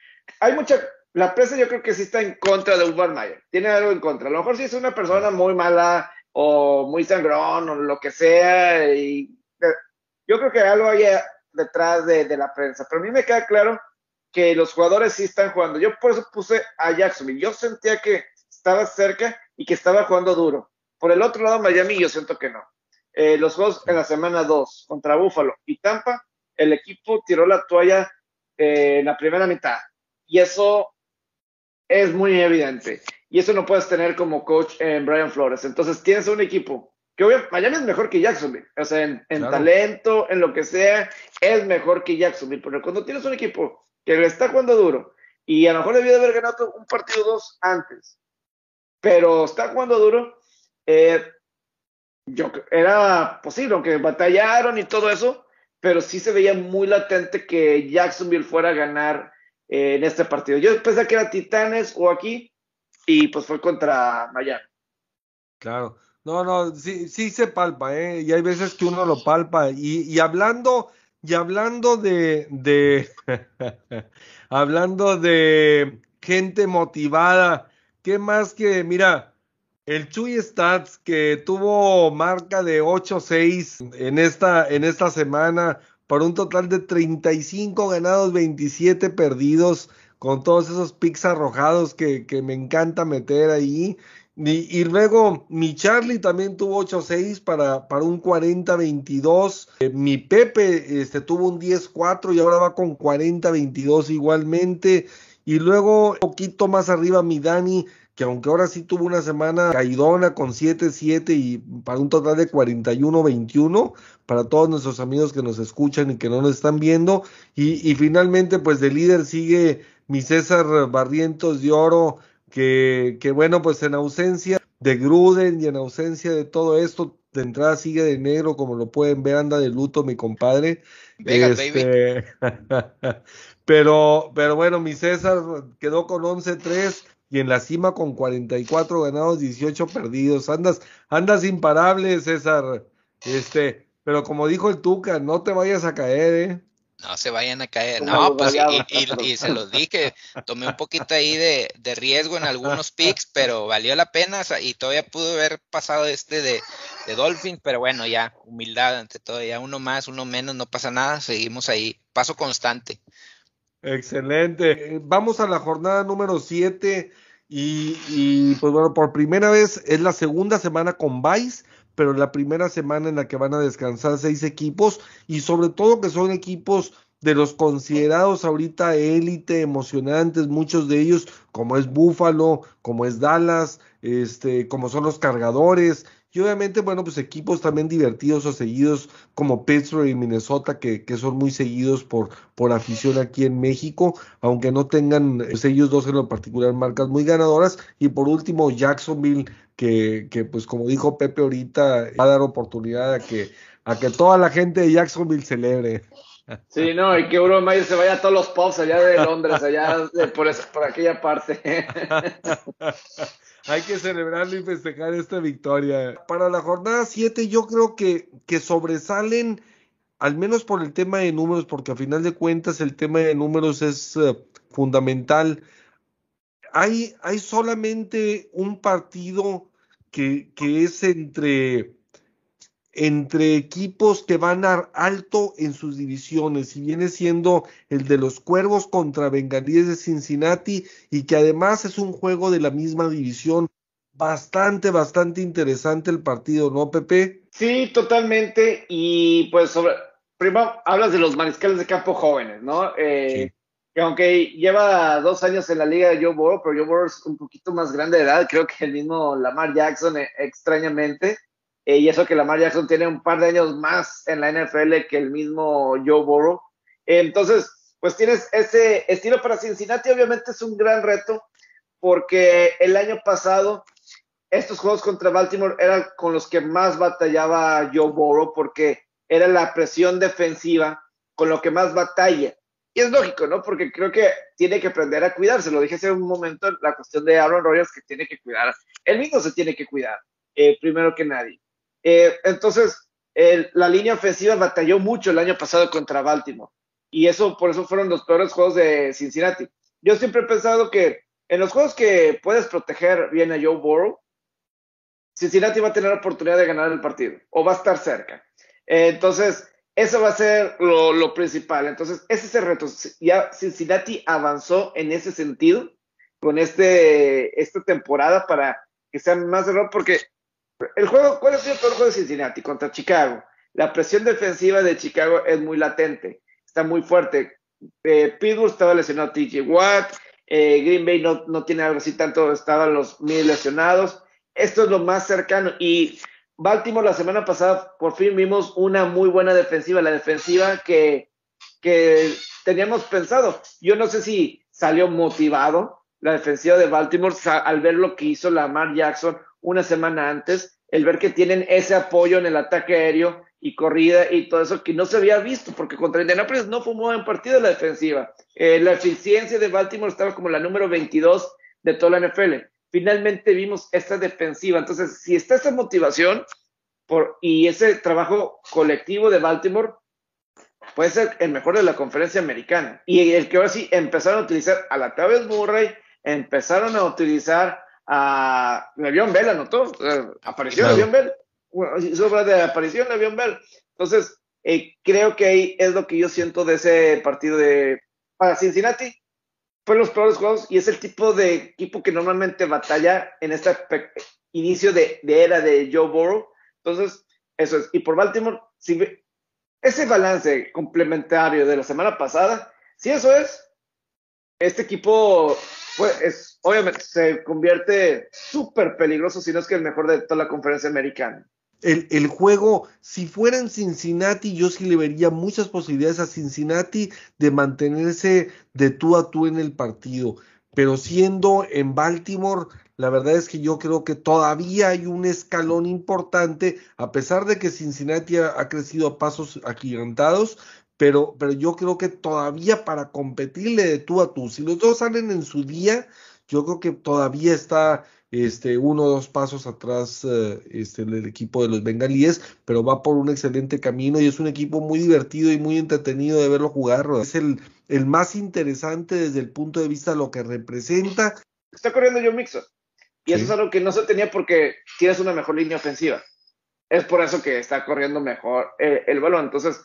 Hay mucha, la prensa yo creo que sí está en contra de Urban Mayer, tiene algo en contra. A lo mejor sí es una persona muy mala o muy sangrón o lo que sea y eh, yo creo que algo hay detrás de, de la prensa. Pero a mí me queda claro que los jugadores sí están jugando. Yo por eso puse a Jacksonville. Yo sentía que estaba cerca y que estaba jugando duro. Por el otro lado, Miami, yo siento que no. Eh, los juegos en la semana 2 contra Buffalo y Tampa, el equipo tiró la toalla eh, en la primera mitad. Y eso es muy evidente. Y eso no puedes tener como coach en Brian Flores. Entonces tienes un equipo que obviamente Miami es mejor que Jacksonville. O sea, en, en Claro. talento, en lo que sea, es mejor que Jacksonville. Pero cuando tienes un equipo que le está jugando duro y a lo mejor debió de haber ganado un partido dos antes, pero está jugando duro, eh, yo era posible, aunque batallaron y todo eso, pero sí se veía muy latente que Jacksonville fuera a ganar eh, en este partido. Yo pensé que era Titanes o aquí, y pues fue contra Miami. Claro. No, no, sí, sí se palpa, ¿eh? Y hay veces que uno lo palpa. Y, y hablando, y hablando de, de, hablando de gente motivada, ¿qué más que, mira, el Chuy Stats que tuvo marca de 8-6 en esta, en esta semana, para un total de 35 ganados, 27 perdidos, con todos esos picks arrojados que, que me encanta meter ahí. Y, y luego mi Charlie también tuvo 8-6 para, para un 40-22. Eh, mi Pepe este, tuvo un 10-4 y ahora va con 40-22 igualmente. Y luego un poquito más arriba mi Dani, que aunque ahora sí tuvo una semana caidona con 7-7 y para un total de 41-21 para todos nuestros amigos que nos escuchan y que no nos están viendo. Y, y finalmente pues de líder sigue mi César Barrientos de Oro que, que bueno, pues en ausencia de Gruden y en ausencia de todo esto, de entrada sigue de negro, como lo pueden ver, anda de luto mi compadre. Vegas, baby. Este, pero, pero bueno, mi César quedó con 11-3 y en la cima con 44 ganados, 18 perdidos. Andas, andas imparable, César. Este, pero como dijo el Tuca, no te vayas a caer, ¿eh? No se vayan a caer. No, pues y, y- se los dije, tomé un poquito ahí de, de riesgo en algunos picks, pero valió la pena y todavía pudo haber pasado este de, de Dolphins, pero bueno, ya, humildad ante todo, ya uno más, uno menos, no pasa nada, seguimos ahí, paso constante. Excelente. Vamos a la jornada número 7 y, y, pues bueno, por primera vez es la segunda semana con Vice, pero la primera semana en la que van a descansar seis equipos y sobre todo que son equipos de los considerados ahorita élite, emocionantes, muchos de ellos, como es Buffalo, como es Dallas, este, como son los cargadores, y obviamente, bueno, pues equipos también divertidos o seguidos como Pittsburgh y Minnesota, que, que son muy seguidos por, por afición aquí en México, aunque no tengan pues, ellos dos en lo particular marcas muy ganadoras. Y por último, Jacksonville, que, que pues como dijo Pepe ahorita, va a dar oportunidad a que, a que toda la gente de Jacksonville celebre. Sí, no, y que Urban Meyer se vaya a todos los pubs allá de Londres, allá por, por aquella parte. Hay que celebrarlo y festejar esta victoria. Para la jornada 7 yo creo que, que sobresalen, al menos por el tema de números, porque a final de cuentas el tema de números es uh, fundamental. Hay, hay solamente un partido que, que es entre entre equipos que van a alto en sus divisiones y viene siendo el de los Cuervos contra Bengalíes de Cincinnati y que además es un juego de la misma división. Bastante, bastante interesante el partido, ¿no, Pepe? Sí, totalmente. Y pues sobre, primero hablas de los mariscales de campo jóvenes, ¿no? Eh, que aunque lleva dos años en la liga de Joe Burrow, pero Joe Burrow es un poquito más grande de edad, creo que el mismo Lamar Jackson, eh, extrañamente. Eh, y eso que Lamar Jackson tiene un par de años más en la NFL que el mismo Joe Burrow. entonces, pues tienes ese estilo para Cincinnati, obviamente es un gran reto, porque el año pasado estos juegos contra Baltimore eran con los que más batallaba Joe Burrow, porque era la presión defensiva con lo que más batalla. Y es lógico, ¿no? Porque creo que tiene que aprender a cuidarse. Lo dije hace un momento, la cuestión de Aaron Rodgers que tiene que cuidar. Él mismo se tiene que cuidar, eh, primero que nadie. Eh, entonces, la línea ofensiva batalló mucho el año pasado contra Baltimore. Y eso, por eso fueron los peores juegos de Cincinnati. Yo siempre he pensado que en los juegos que puedes proteger bien a Joe Burrow, Cincinnati va a tener la oportunidad de ganar el partido o va a estar cerca. Eh, entonces, eso va a ser lo, principal. Entonces, ese es el reto. Ya Cincinnati avanzó en ese sentido con este, esta temporada para que sea más error, porque el juego, ¿cuál es el peor juego de Cincinnati? Contra Chicago. La presión defensiva de Chicago es muy latente, está muy fuerte. Eh, Pittsburgh estaba lesionado TJ Watt, eh, Green Bay no, no, tiene algo así tanto, estaban los mil lesionados. Esto es lo más cercano. Y Baltimore la semana pasada por fin vimos una muy buena defensiva, la defensiva que, que teníamos pensado. Yo no sé si salió motivado la defensiva de Baltimore al ver lo que hizo Lamar Jackson una semana antes, el ver que tienen ese apoyo en el ataque aéreo y corrida y todo eso que no se había visto, porque contra Indianapolis no fue un buen partido la defensiva. Eh, la eficiencia de Baltimore estaba como la número 22 de toda la NFL. Finalmente vimos esta defensiva. Entonces, si está esa motivación por, y ese trabajo colectivo de Baltimore, puede ser el mejor de la conferencia americana. Y el que ahora sí empezaron a utilizar a la Travis Murray, empezaron a utilizar a Le'Veon Bell anotó, apareció claro. Le'Veon Bell, bueno, de aparición Le'Veon Bell. Entonces, eh, creo que ahí es lo que yo siento de ese partido de para Cincinnati. Fue los peores juegos y es el tipo de equipo que normalmente batalla en este inicio de, de era de Joe Burrow. Entonces, eso es. Y por Baltimore, si ese balance complementario de la semana pasada, si eso es, este equipo pues, es, obviamente se convierte súper peligroso, si no es que el mejor de toda la conferencia americana. El, el, juego, si fuera en Cincinnati, yo sí le vería muchas posibilidades a Cincinnati de mantenerse de tú a tú en el partido. Pero siendo en Baltimore, la verdad es que yo creo que todavía hay un escalón importante, a pesar de que Cincinnati ha, ha crecido a pasos agigantados, pero, pero yo creo que todavía para competirle de tú a tú, si los dos salen en su día, yo creo que todavía está este, uno o dos pasos atrás uh, este, el equipo de los bengalíes, pero va por un excelente camino y es un equipo muy divertido y muy entretenido de verlo jugar. Es el, el más interesante desde el punto de vista de lo que representa. Está corriendo John Mixon y sí. eso es algo que no se tenía porque tienes una mejor línea ofensiva. Es por eso que está corriendo mejor eh, el balón. Entonces,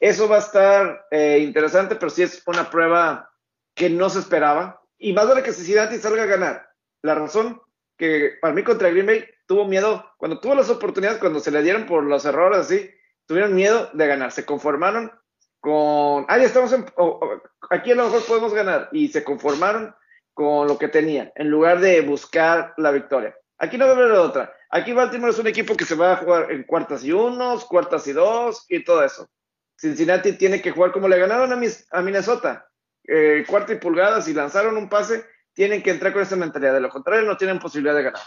eso va a estar eh, interesante, pero sí es una prueba que no se esperaba. Y más vale que Cincinnati salga a ganar. La razón que para mí contra Green Bay tuvo miedo, cuando tuvo las oportunidades, cuando se le dieron por los errores así, tuvieron miedo de ganar. Se conformaron con, ah, ya estamos en, aquí a lo mejor podemos ganar, y se conformaron con lo que tenían, en lugar de buscar la victoria. Aquí no debe haber otra. Aquí Baltimore es un equipo que se va a jugar en cuartas y unos, cuartas y dos, y todo eso. Cincinnati tiene que jugar como le ganaron a, a Minnesota, eh, cuarta y pulgadas, y lanzaron un pase, tienen que entrar con esa mentalidad. De lo contrario, no tienen posibilidad de ganar.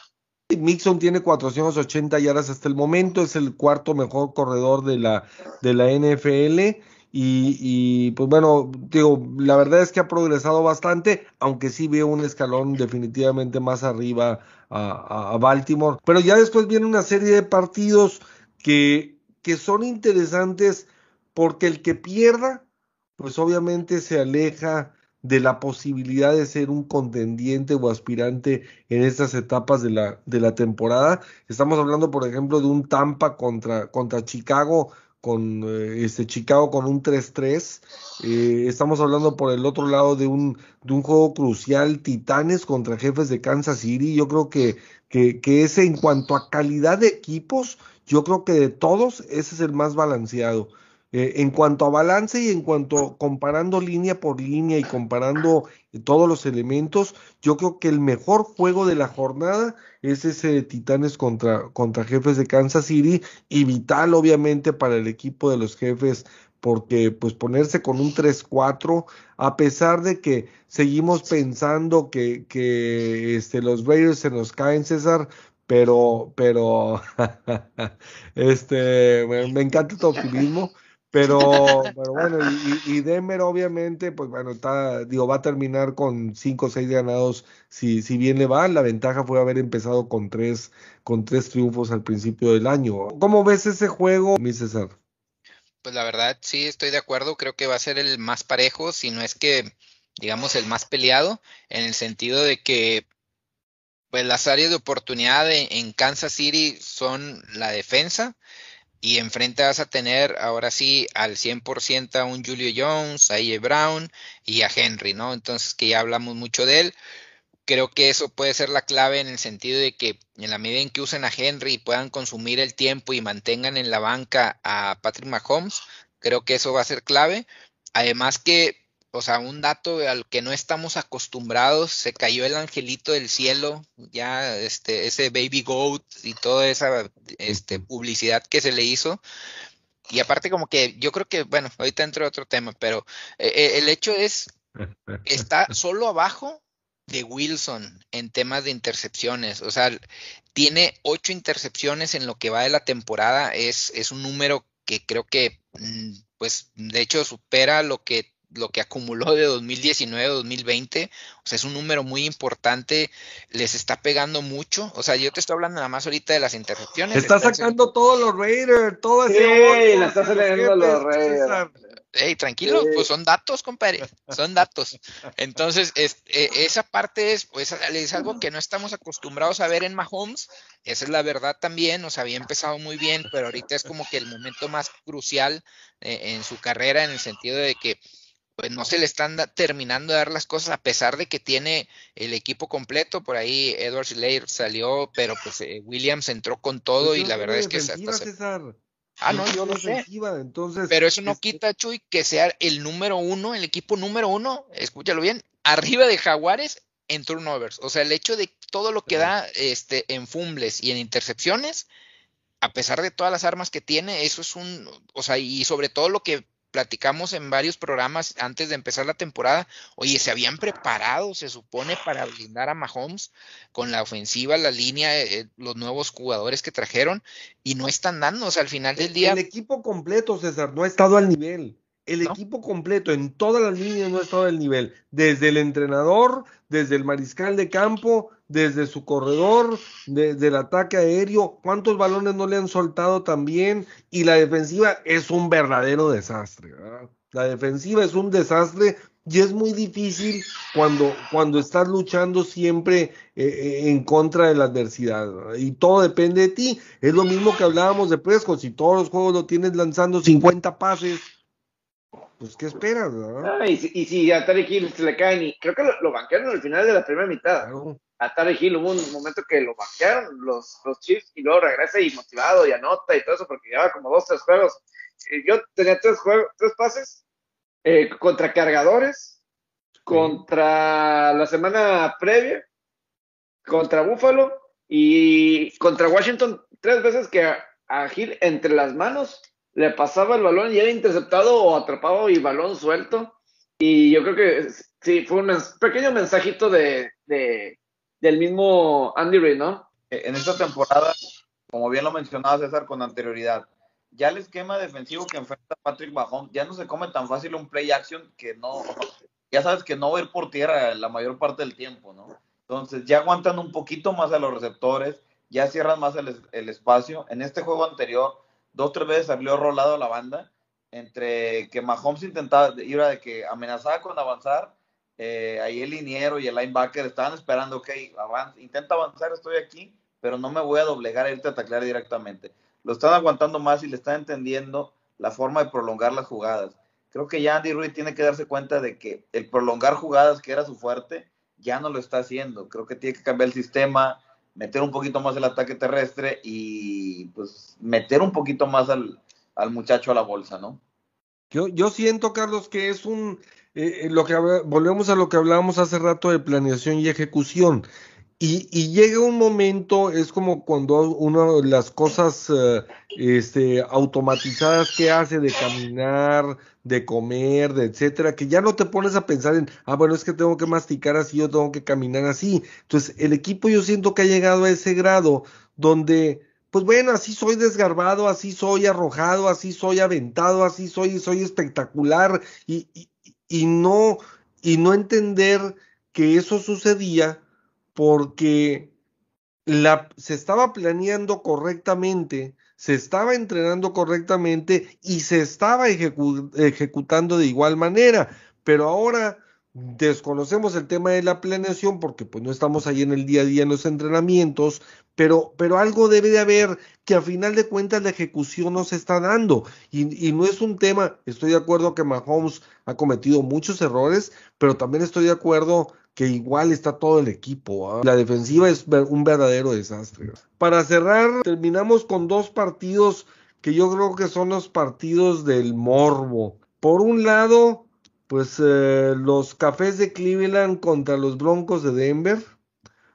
Mixon tiene 480 yardas hasta el momento, es el cuarto mejor corredor de la, de la NFL. Y, pues bueno, digo, la verdad es que ha progresado bastante, aunque sí veo un escalón definitivamente más arriba a, Baltimore. Pero ya después viene una serie de partidos que, que son interesantes porque el que pierda, pues obviamente se aleja de la posibilidad de ser un contendiente o aspirante en estas etapas de la, de la temporada. Estamos hablando, por ejemplo, de un Tampa contra, contra Chicago, con eh, este Chicago con un 3-3. Eh, estamos hablando por el otro lado de un, de un juego crucial, Titanes contra jefes de Kansas City. Yo creo que, que, que ese en cuanto a calidad de equipos, yo creo que de todos, ese es el más balanceado. Eh, en cuanto a balance y en cuanto comparando línea por línea y comparando todos los elementos, yo creo que el mejor juego de la jornada es ese de Titanes contra, contra jefes de Kansas City y vital obviamente para el equipo de los jefes porque pues ponerse con un 3-4 a pesar de que seguimos pensando que, que este, los Raiders se nos caen César pero pero este me encanta tu optimismo pero, pero bueno, y, y, Denver obviamente, pues bueno, está, digo, va a terminar con cinco o seis ganados si, si bien le va. La ventaja fue haber empezado con tres, con tres triunfos al principio del año. ¿Cómo ves ese juego, mi César? Pues la verdad, sí, estoy de acuerdo. Creo que va a ser el más parejo, si no es que, digamos, el más peleado, en el sentido de que pues las áreas de oportunidad en Kansas City son la defensa y enfrente vas a tener ahora sí al 100% a un Julio Jones, a A.J. Brown y a Henry, ¿no? Entonces que ya hablamos mucho de él. Creo que eso puede ser la clave en el sentido de que en la medida en que usen a Henry y puedan consumir el tiempo y mantengan en la banca a Patrick Mahomes, creo que eso va a ser clave. Además que o sea, un dato al que no estamos acostumbrados, se cayó el angelito del cielo, ya este, ese baby goat y toda esa este, publicidad que se le hizo. Y aparte como que yo creo que, bueno, ahorita entro a otro tema, pero eh, eh, el hecho es, está solo abajo de Wilson en temas de intercepciones. O sea, tiene ocho intercepciones en lo que va de la temporada. Es, es un número que creo que, mm, pues, de hecho, supera lo que lo que acumuló de 2019 a 2020, o sea, es un número muy importante, les está pegando mucho, o sea, yo te estoy hablando nada más ahorita de las intercepciones. Está sacando todos los Raiders, todo ese sí, le está saliendo los Raiders. Hey, tranquilo, pues son datos, compadre, son datos. Entonces, es, e, esa parte es, pues, es algo que no estamos acostumbrados a ver en Mahomes, esa es la verdad también, o sea, había empezado muy bien, pero ahorita es como que el momento más crucial eh, en su carrera, en el sentido de que pues no se le están terminando de dar las cosas a pesar de que tiene el equipo completo. Por ahí Edward Slayer salió, pero pues eh, Williams entró con todo pues y la verdad es que hasta Ah, no, yo no sé. Entonces, pero eso no quita, Chuy, que sea el número uno, el equipo número uno, escúchalo bien, arriba de Jaguares en turnovers. O sea, el hecho de todo lo que da este, en fumbles y en intercepciones, a pesar de todas las armas que tiene, eso es un, o sea, y sobre todo lo que platicamos en varios programas antes de empezar la temporada, oye, se habían preparado, se supone, para blindar a Mahomes con la ofensiva, la línea, eh, los nuevos jugadores que trajeron y no están dando, o sea, al final del día. El equipo completo, César, no ha estado al nivel. El equipo completo en todas las líneas no ha estado al nivel. Desde el entrenador, desde el mariscal de campo, desde su corredor, desde el ataque aéreo, cuántos balones no le han soltado también, y la defensiva es un verdadero desastre. La defensiva es un desastre y es muy difícil cuando, cuando estás luchando siempre eh, eh, en contra de la adversidad. Y todo depende de ti. Es lo mismo que hablábamos de Prescott. Si todos los juegos lo tienes lanzando 50 pases, pues ¿qué esperas? Ah, y, si, a Tarek Hill se le caen, y creo que lo, lo banquearon al final de la primera mitad a Tarek Hill hubo un momento que lo banquearon los, los Chiefs y luego regresa y motivado y anota y todo eso porque llevaba como dos, tres juegos yo tenía tres, juegos, tres pases eh, contra cargadores, contra la semana previa, contra Buffalo y contra Washington, tres veces que a, a Gil entre las manos le pasaba el balón y era interceptado o atrapado y balón suelto. Y yo creo que sí, fue un pequeño mensajito de, de, del mismo Andy Reid, ¿no? En esta temporada, como bien lo mencionaba César con anterioridad, ya el esquema defensivo que enfrenta Patrick Mahomes ya no se come tan fácil un play action que no, ya sabes que no va a ir por tierra la mayor parte del tiempo, ¿no? Entonces ya aguantan un poquito más a los receptores, ya cierran más el, el espacio. En este juego anterior, dos tres veces salió rolado la banda, entre que Mahomes intentaba, iba de que amenazaba con avanzar, eh, ahí el liniero y el linebacker estaban esperando, ok, intenta avanzar, estoy aquí, pero no me voy a doblegar a irte a taclear directamente. Lo están aguantando más y le están entendiendo la forma de prolongar las jugadas. Creo que ya Andy Ruiz tiene que darse cuenta de que el prolongar jugadas, que era su fuerte, ya no lo está haciendo. Creo que tiene que cambiar el sistema, meter un poquito más el ataque terrestre y pues meter un poquito más al, muchacho a la bolsa, ¿no? Yo siento, Carlos, que es un, eh, lo que volvemos a lo que hablábamos hace rato de planeación y ejecución. Y, y, llega un momento, es como cuando uno de las cosas eh, este, automatizadas que hace de caminar, de comer, de etcétera, que ya no te pones a pensar en, ah, bueno, es que tengo que masticar así, yo tengo que caminar así. Entonces, el equipo yo siento que ha llegado a ese grado donde, pues bueno, así soy desgarbado, así soy arrojado, así soy aventado, así soy, soy espectacular, y, y no, y no entender que eso sucedía porque la, se estaba planeando correctamente, se estaba entrenando correctamente y se estaba ejecutando de igual manera. Pero ahora desconocemos el tema de la planeación porque pues no estamos ahí en el día a día en los entrenamientos, pero, pero algo debe de haber que a final de cuentas la ejecución no se está dando. Y, y, no es un tema, estoy de acuerdo que Mahomes ha cometido muchos errores, pero también estoy de acuerdo que igual está todo el equipo. ¿eh? La defensiva es un verdadero desastre. Para cerrar, terminamos con dos partidos que yo creo que son los partidos del morbo. Por un lado, pues eh, los cafés de Cleveland contra los Broncos de Denver.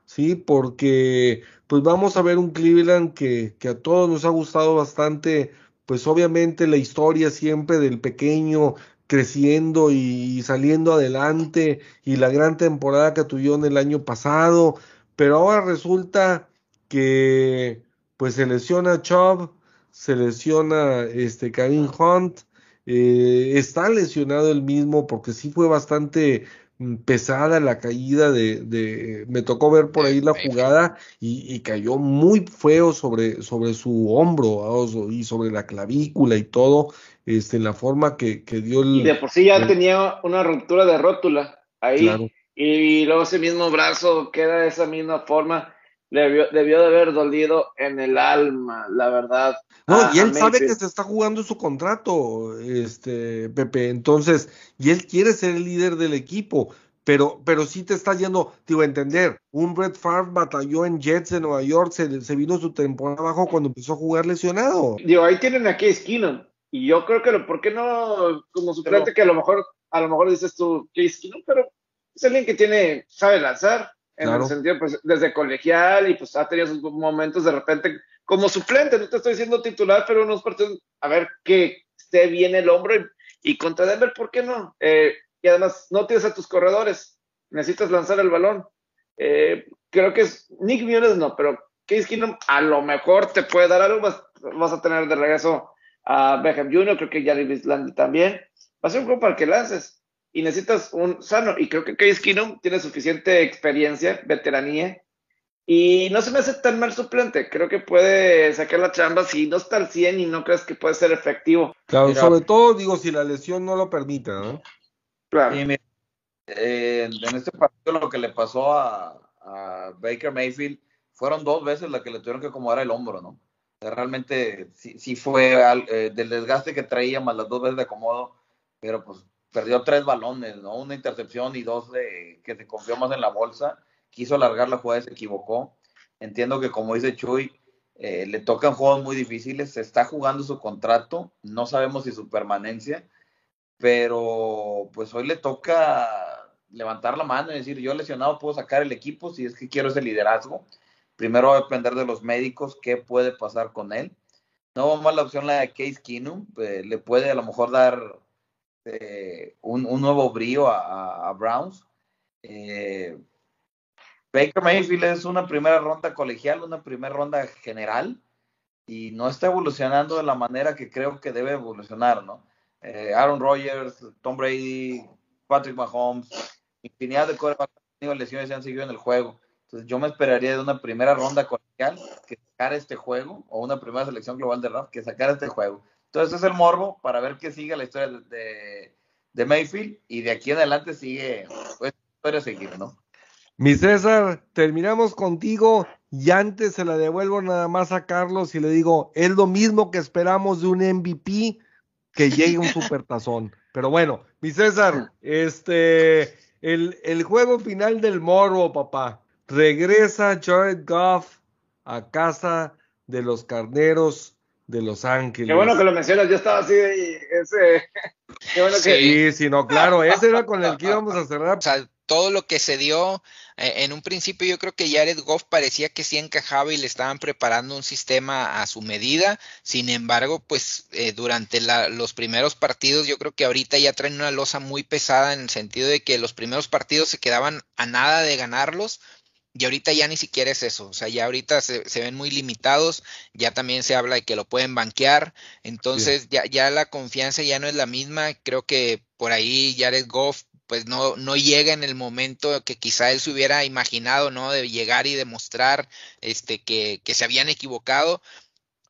Sí, porque pues vamos a ver un Cleveland que, que a todos nos ha gustado bastante pues obviamente la historia siempre del pequeño creciendo y saliendo adelante y la gran temporada que tuvieron el año pasado, pero ahora resulta que pues se lesiona Chubb, se lesiona este Karim Hunt, eh, está lesionado el mismo porque sí fue bastante mm, pesada la caída de, de, me tocó ver por ahí la jugada y, y cayó muy feo sobre, sobre su hombro y sobre la clavícula y todo este, en la forma que, que dio el... Y de por sí ya tenía una ruptura de rótula ahí. Y luego ese mismo brazo queda de esa misma forma. Debió, debió de haber dolido en el alma, la verdad. No, y él sabe que se está jugando su contrato, este, Pepe. Entonces, y él quiere ser el líder del equipo pero, pero sí te está yendo, te iba a entender, un Brett Favre batalló en Jets de Nueva York, se, se, vino su temporada abajo cuando empezó a jugar lesionado. Digo, ahí tienen a Case Keenum, y yo creo que, lo, ¿por qué no como suplente que a lo mejor, a lo mejor dices tú, Case no pero es alguien que tiene, sabe lanzar, en el sentido, pues, desde colegial y pues ha tenido sus momentos de repente como suplente, no te estoy diciendo titular, pero unos partidos, a ver que esté bien el hombro y, contra Denver, ¿por qué no? Eh, y además no tienes a tus corredores, necesitas lanzar el balón. Eh, creo que es Nick Mullens no, pero Case Keenum a lo mejor te puede dar algo, vas, vas a tener de regreso a Beckham Jr., creo que Jerry Bislandy también. Va a ser un grupo para que lances y necesitas un sano. Y creo que Case Keenum tiene suficiente experiencia, veteranía, y no se me hace tan mal suplente. Creo que puede sacar la chamba si no está al 100 y no crees que puede ser efectivo. Claro, sobre todo, digo, si la lesión no lo permite, ¿no? Claro. Y mira, eh, en este partido lo que le pasó a, a Baker Mayfield fueron dos veces la que le tuvieron que acomodar el hombro, ¿no? Realmente sí, sí fue eh, del desgaste que traía más las dos veces de acomodo, pero pues perdió tres balones, ¿no? Una intercepción y dos de que se confió más en la bolsa. Quiso alargar la jugada y se equivocó. Entiendo que como dice Chuy, Eh, le tocan juegos muy difíciles, se está jugando su contrato, no sabemos si su permanencia, pero pues hoy le toca levantar la mano y decir, yo lesionado puedo sacar el equipo si es que quiero ese liderazgo. Primero va a depender de los médicos qué puede pasar con él. No va mal la opción la de Case Keenum, eh, le puede a lo mejor dar eh, un, nuevo brío a Browns. Eh, Baker Mayfield es una primera ronda colegial, una primera ronda general y no está evolucionando de la manera que creo que debe evolucionar, ¿no? Eh, Aaron Rodgers, Tom Brady, Patrick Mahomes, infinidad de corebacks han tenido lesiones y han seguido en el juego. Entonces yo me esperaría de una primera ronda colegial que sacara este juego o una primera selección global de draft que sacara este juego. Entonces es el morbo para ver qué sigue la historia de, de, Mayfield y de aquí en adelante sigue pues historia seguir, ¿no? Mi César, terminamos contigo y antes se la devuelvo nada más a Carlos y le digo, es lo mismo que esperamos de un MVP que llegue un supertazón. Pero bueno, mi César, este, el, el juego final del morbo, papá. Regresa Jared Goff a casa de los carneros de Los Ángeles. Qué bueno que lo mencionas, yo estaba así, ese, qué bueno que... Sí, sí, no, claro, ese era con el que íbamos a cerrar. O sea, todo lo que se dio eh, en un principio yo creo que Jared Goff parecía que sí encajaba y le estaban preparando un sistema a su medida, sin embargo pues eh, durante la, los primeros partidos yo creo que ahorita ya traen una losa muy pesada en el sentido de que los primeros partidos se quedaban a nada de ganarlos, y ahorita ya ni siquiera es eso, o sea, ya ahorita se, se, ven muy limitados, ya también se habla de que lo pueden banquear, entonces ya, ya la confianza ya no es la misma, creo que por ahí Jared Goff pues no, no llega en el momento que quizá él se hubiera imaginado, ¿no? De llegar y demostrar este, que, que se habían equivocado.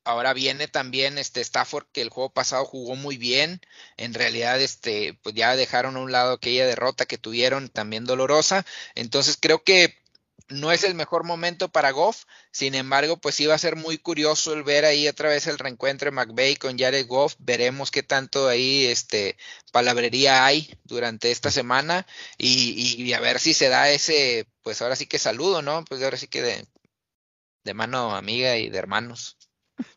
Ahora viene también este Stafford, que el juego pasado jugó muy bien. En realidad, este, pues ya dejaron a un lado aquella derrota que tuvieron, también dolorosa. Entonces creo que no es el mejor momento para Goff, sin embargo, pues iba a ser muy curioso el ver ahí otra vez el reencuentro de McVay con Jared Goff, veremos qué tanto ahí este palabrería hay durante esta semana y, y, a ver si se da ese, pues ahora sí que saludo, ¿no? Pues ahora sí que de, de mano amiga y de hermanos.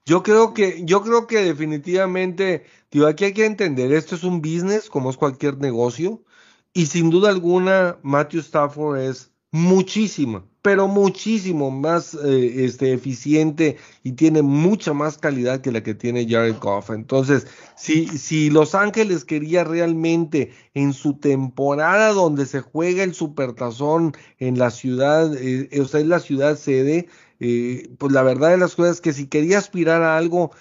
Yo creo que, yo creo que definitivamente, tío, aquí hay que entender, esto es un business, como es cualquier negocio, y sin duda alguna, Matthew Stafford es muchísima, pero muchísimo más eh, este, eficiente y tiene mucha más calidad que la que tiene Jared Goff. Entonces, si, si Los Ángeles quería realmente en su temporada donde se juega el supertazón en la ciudad, eh, o sea, es la ciudad sede, eh, pues la verdad de las cosas es que si quería aspirar a algo,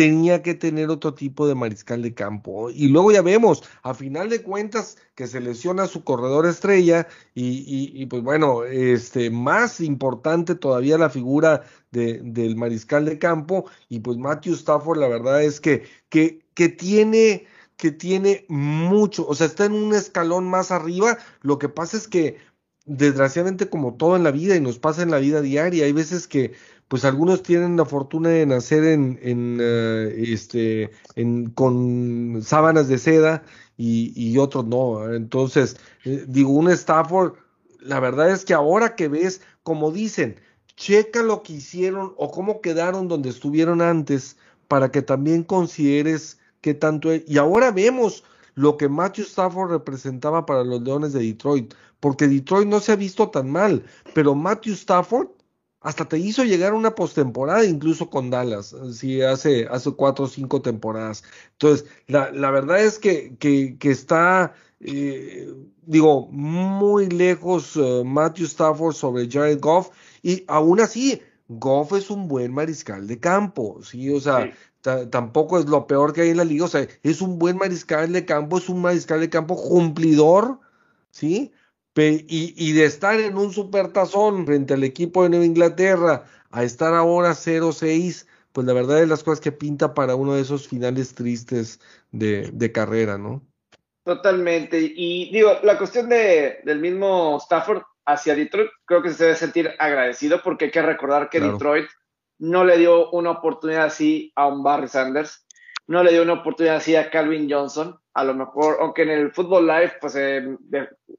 tenía que tener otro tipo de mariscal de campo. Y luego ya vemos, a final de cuentas, que se lesiona su corredor estrella y, y, pues bueno, este, más importante todavía la figura de, del mariscal de campo y pues Matthew Stafford, la verdad es que, que, que tiene que tiene mucho, o sea, está en un escalón más arriba, lo que pasa es que desgraciadamente como todo en la vida y nos pasa en la vida diaria, hay veces que pues algunos tienen la fortuna de nacer en, en uh, este, en, con sábanas de seda y, y otros no. Entonces, eh, digo, un Stafford, la verdad es que ahora que ves, como dicen, checa lo que hicieron o cómo quedaron donde estuvieron antes para que también consideres qué tanto es. Y ahora vemos lo que Matthew Stafford representaba para los Leones de Detroit, porque Detroit no se ha visto tan mal, pero Matthew Stafford hasta te hizo llegar una postemporada, incluso con Dallas, sí, hace, hace cuatro o cinco temporadas. Entonces, la, la verdad es que, que, que está, eh, digo, muy lejos uh, Matthew Stafford sobre Jared Goff, y aún así, Goff es un buen mariscal de campo, sí, o sea, sí. tampoco es lo peor que hay en la liga, o sea, es un buen mariscal de campo, es un mariscal de campo cumplidor, sí, y, y, de estar en un supertazón frente al equipo de Nueva Inglaterra a estar ahora 0-6, pues la verdad es las cosas que pinta para uno de esos finales tristes de, de, carrera, ¿no? Totalmente. Y digo, la cuestión de, del mismo Stafford hacia Detroit, creo que se debe sentir agradecido porque hay que recordar que claro. Detroit no le dio una oportunidad así a un Barry Sanders, no le dio una oportunidad así a Calvin Johnson, a lo mejor, aunque en el Fútbol Live, pues eh,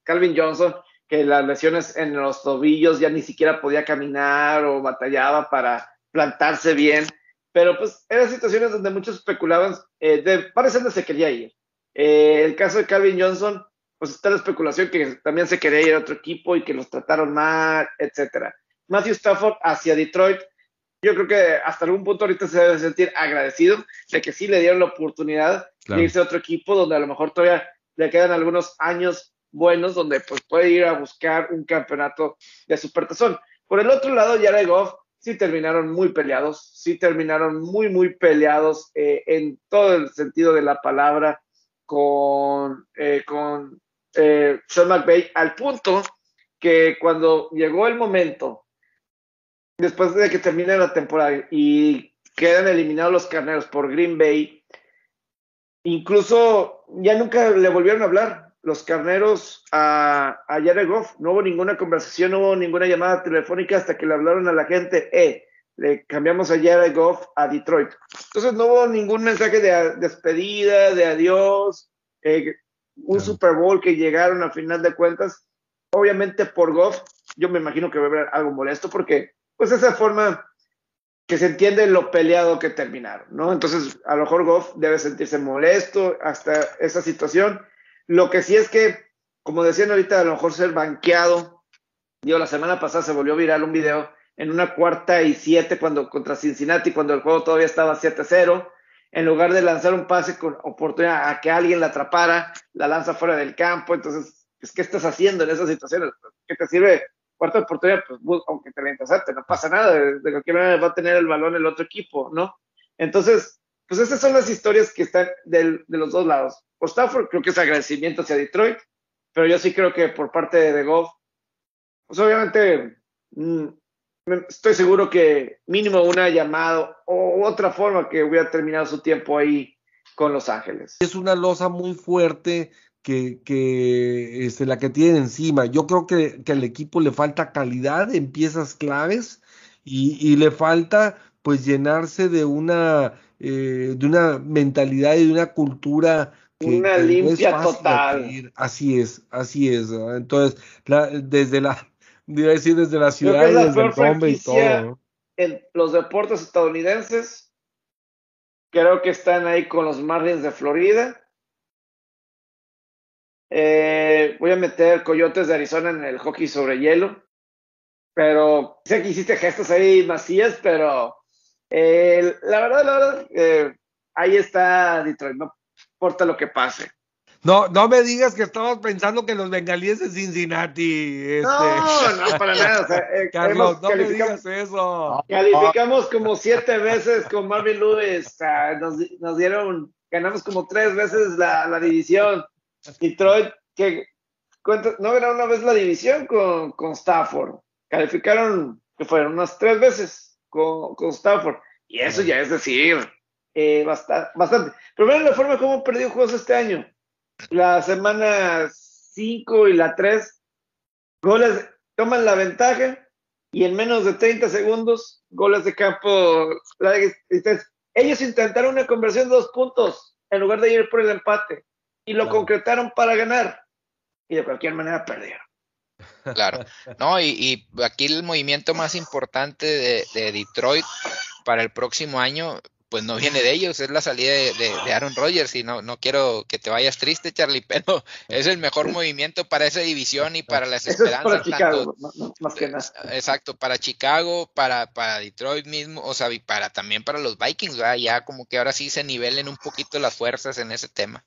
Calvin Johnson, que las lesiones en los tobillos ya ni siquiera podía caminar o batallaba para plantarse bien, pero pues eran situaciones donde muchos especulaban, eh, de varias donde se quería ir. Eh, el caso de Calvin Johnson, pues está la especulación que también se quería ir a otro equipo y que los trataron mal, etcétera. Matthew Stafford hacia Detroit, yo creo que hasta algún punto ahorita se debe sentir agradecido de que sí le dieron la oportunidad de irse a otro equipo donde a lo mejor todavía le quedan algunos años buenos donde pues puede ir a buscar un campeonato de supertazón. Por el otro lado, Jared Goff sí terminaron muy peleados, sí terminaron muy, muy peleados eh, en todo el sentido de la palabra con, eh, con eh, Sean McVay, al punto que cuando llegó el momento, después de que termine la temporada y quedan eliminados los carneros por Green Bay, incluso ya nunca le volvieron a hablar los carneros a, a Jared Goff. No hubo ninguna conversación, no hubo ninguna llamada telefónica hasta que le hablaron a la gente, eh, le cambiamos a Jared Goff a Detroit. Entonces no hubo ningún mensaje de despedida, de adiós, eh, un Super Bowl que llegaron a final de cuentas. Obviamente por Goff, yo me imagino que va a haber algo molesto porque pues esa forma que se entiende lo peleado que terminaron, ¿no? Entonces, a lo mejor Goff debe sentirse molesto hasta esa situación lo que sí es que, como decían ahorita, a lo mejor ser banqueado. Yo la semana pasada se volvió viral un video en una cuarta y siete cuando contra Cincinnati, cuando el juego todavía estaba 7-0. En lugar de lanzar un pase con oportunidad a que alguien la atrapara, la lanza fuera del campo. Entonces, ¿qué estás haciendo en esas situaciones? ¿Qué te sirve? Cuarta oportunidad, pues aunque te la intercepte, no pasa nada. De, cualquier manera va a tener el balón el otro equipo, ¿no? Entonces, pues esas son las historias que están de los dos lados. Por Stafford creo que es agradecimiento hacia Detroit, pero yo sí creo que por parte de Goff, pues obviamente mm, estoy seguro que mínimo una llamada o otra forma que hubiera terminado su tiempo ahí con Los Ángeles. Es una losa muy fuerte que, que este, la que tiene encima. Yo creo que, que al equipo le falta calidad en piezas claves y, y le falta pues llenarse de una, eh, de una mentalidad y de una cultura una limpia total. Así es, así es. Entonces, desde la, decir desde la ciudad y desde el nombre y todo. En los deportes estadounidenses, creo que están ahí con los Marlins de Florida. Eh, voy a meter Coyotes de Arizona en el hockey sobre hielo. Pero sé que hiciste gestos ahí vacías, pero eh, la verdad, la verdad, eh, ahí está Detroit. No importa lo que pase. No, no me digas que estabas pensando que los bengalíes de Cincinnati. Este... No, no, para nada. Eh, Carlos, no me digas eso. Calificamos como siete veces con Marvin Lewis. nos, nos, dieron, ganamos como tres veces la, la división. Detroit, que no ganaron una vez la división con, con Stafford. Calificaron, que fueron unas tres veces con, con Stafford. Y eso ya es decir, eh, bastante. Pero vean la forma como perdió juegos este año. La semana 5 y la 3, goles, toman la ventaja y en menos de 30 segundos, goles de campo. Ellos intentaron una conversión de dos puntos en lugar de ir por el empate y lo concretaron para ganar y de cualquier manera perdieron. Claro, no, y, aquí el movimiento más importante de, de Detroit para el próximo año pues no viene de ellos, es la salida de, Aaron Rodgers y no, no quiero que te vayas triste, Charlie, pero es el mejor movimiento para esa división y para las esperanzas. Para Chicago, más que nada. Exacto, para Chicago, para, para Detroit mismo, o sea, y para también para los Vikings, ya como que ahora sí se nivelen un poquito las fuerzas en ese tema.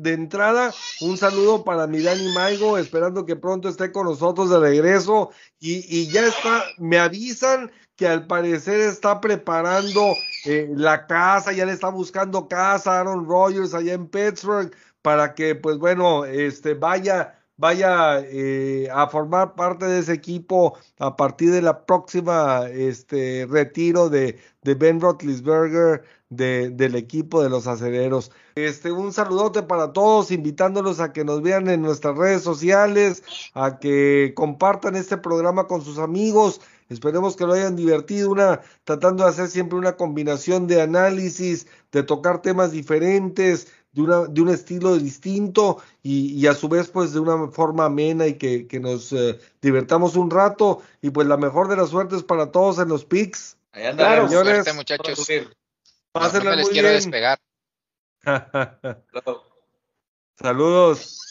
De entrada, un saludo para mi Dani Maigo, esperando que pronto esté con nosotros de regreso. Y, y ya está, me avisan que al parecer está preparando eh, la casa, ya le está buscando casa a Aaron Rodgers allá en Pittsburgh para que, pues bueno, este vaya vaya eh, a formar parte de ese equipo a partir de la próxima este retiro de, de Ben Roethlisberger de, del equipo de los acereros. Este, un saludote para todos, invitándolos a que nos vean en nuestras redes sociales, a que compartan este programa con sus amigos, Esperemos que lo hayan divertido, una, tratando de hacer siempre una combinación de análisis, de tocar temas diferentes, de, una, de un estilo distinto y, a su vez pues de una forma amena y que, que nos eh, divertamos un rato y pues la mejor de las suertes para todos en los Claro, andaremos. señores. Suerte, muchachos. Subir. No, Pásenla no me les muy quiero bien. despegar. Saludos.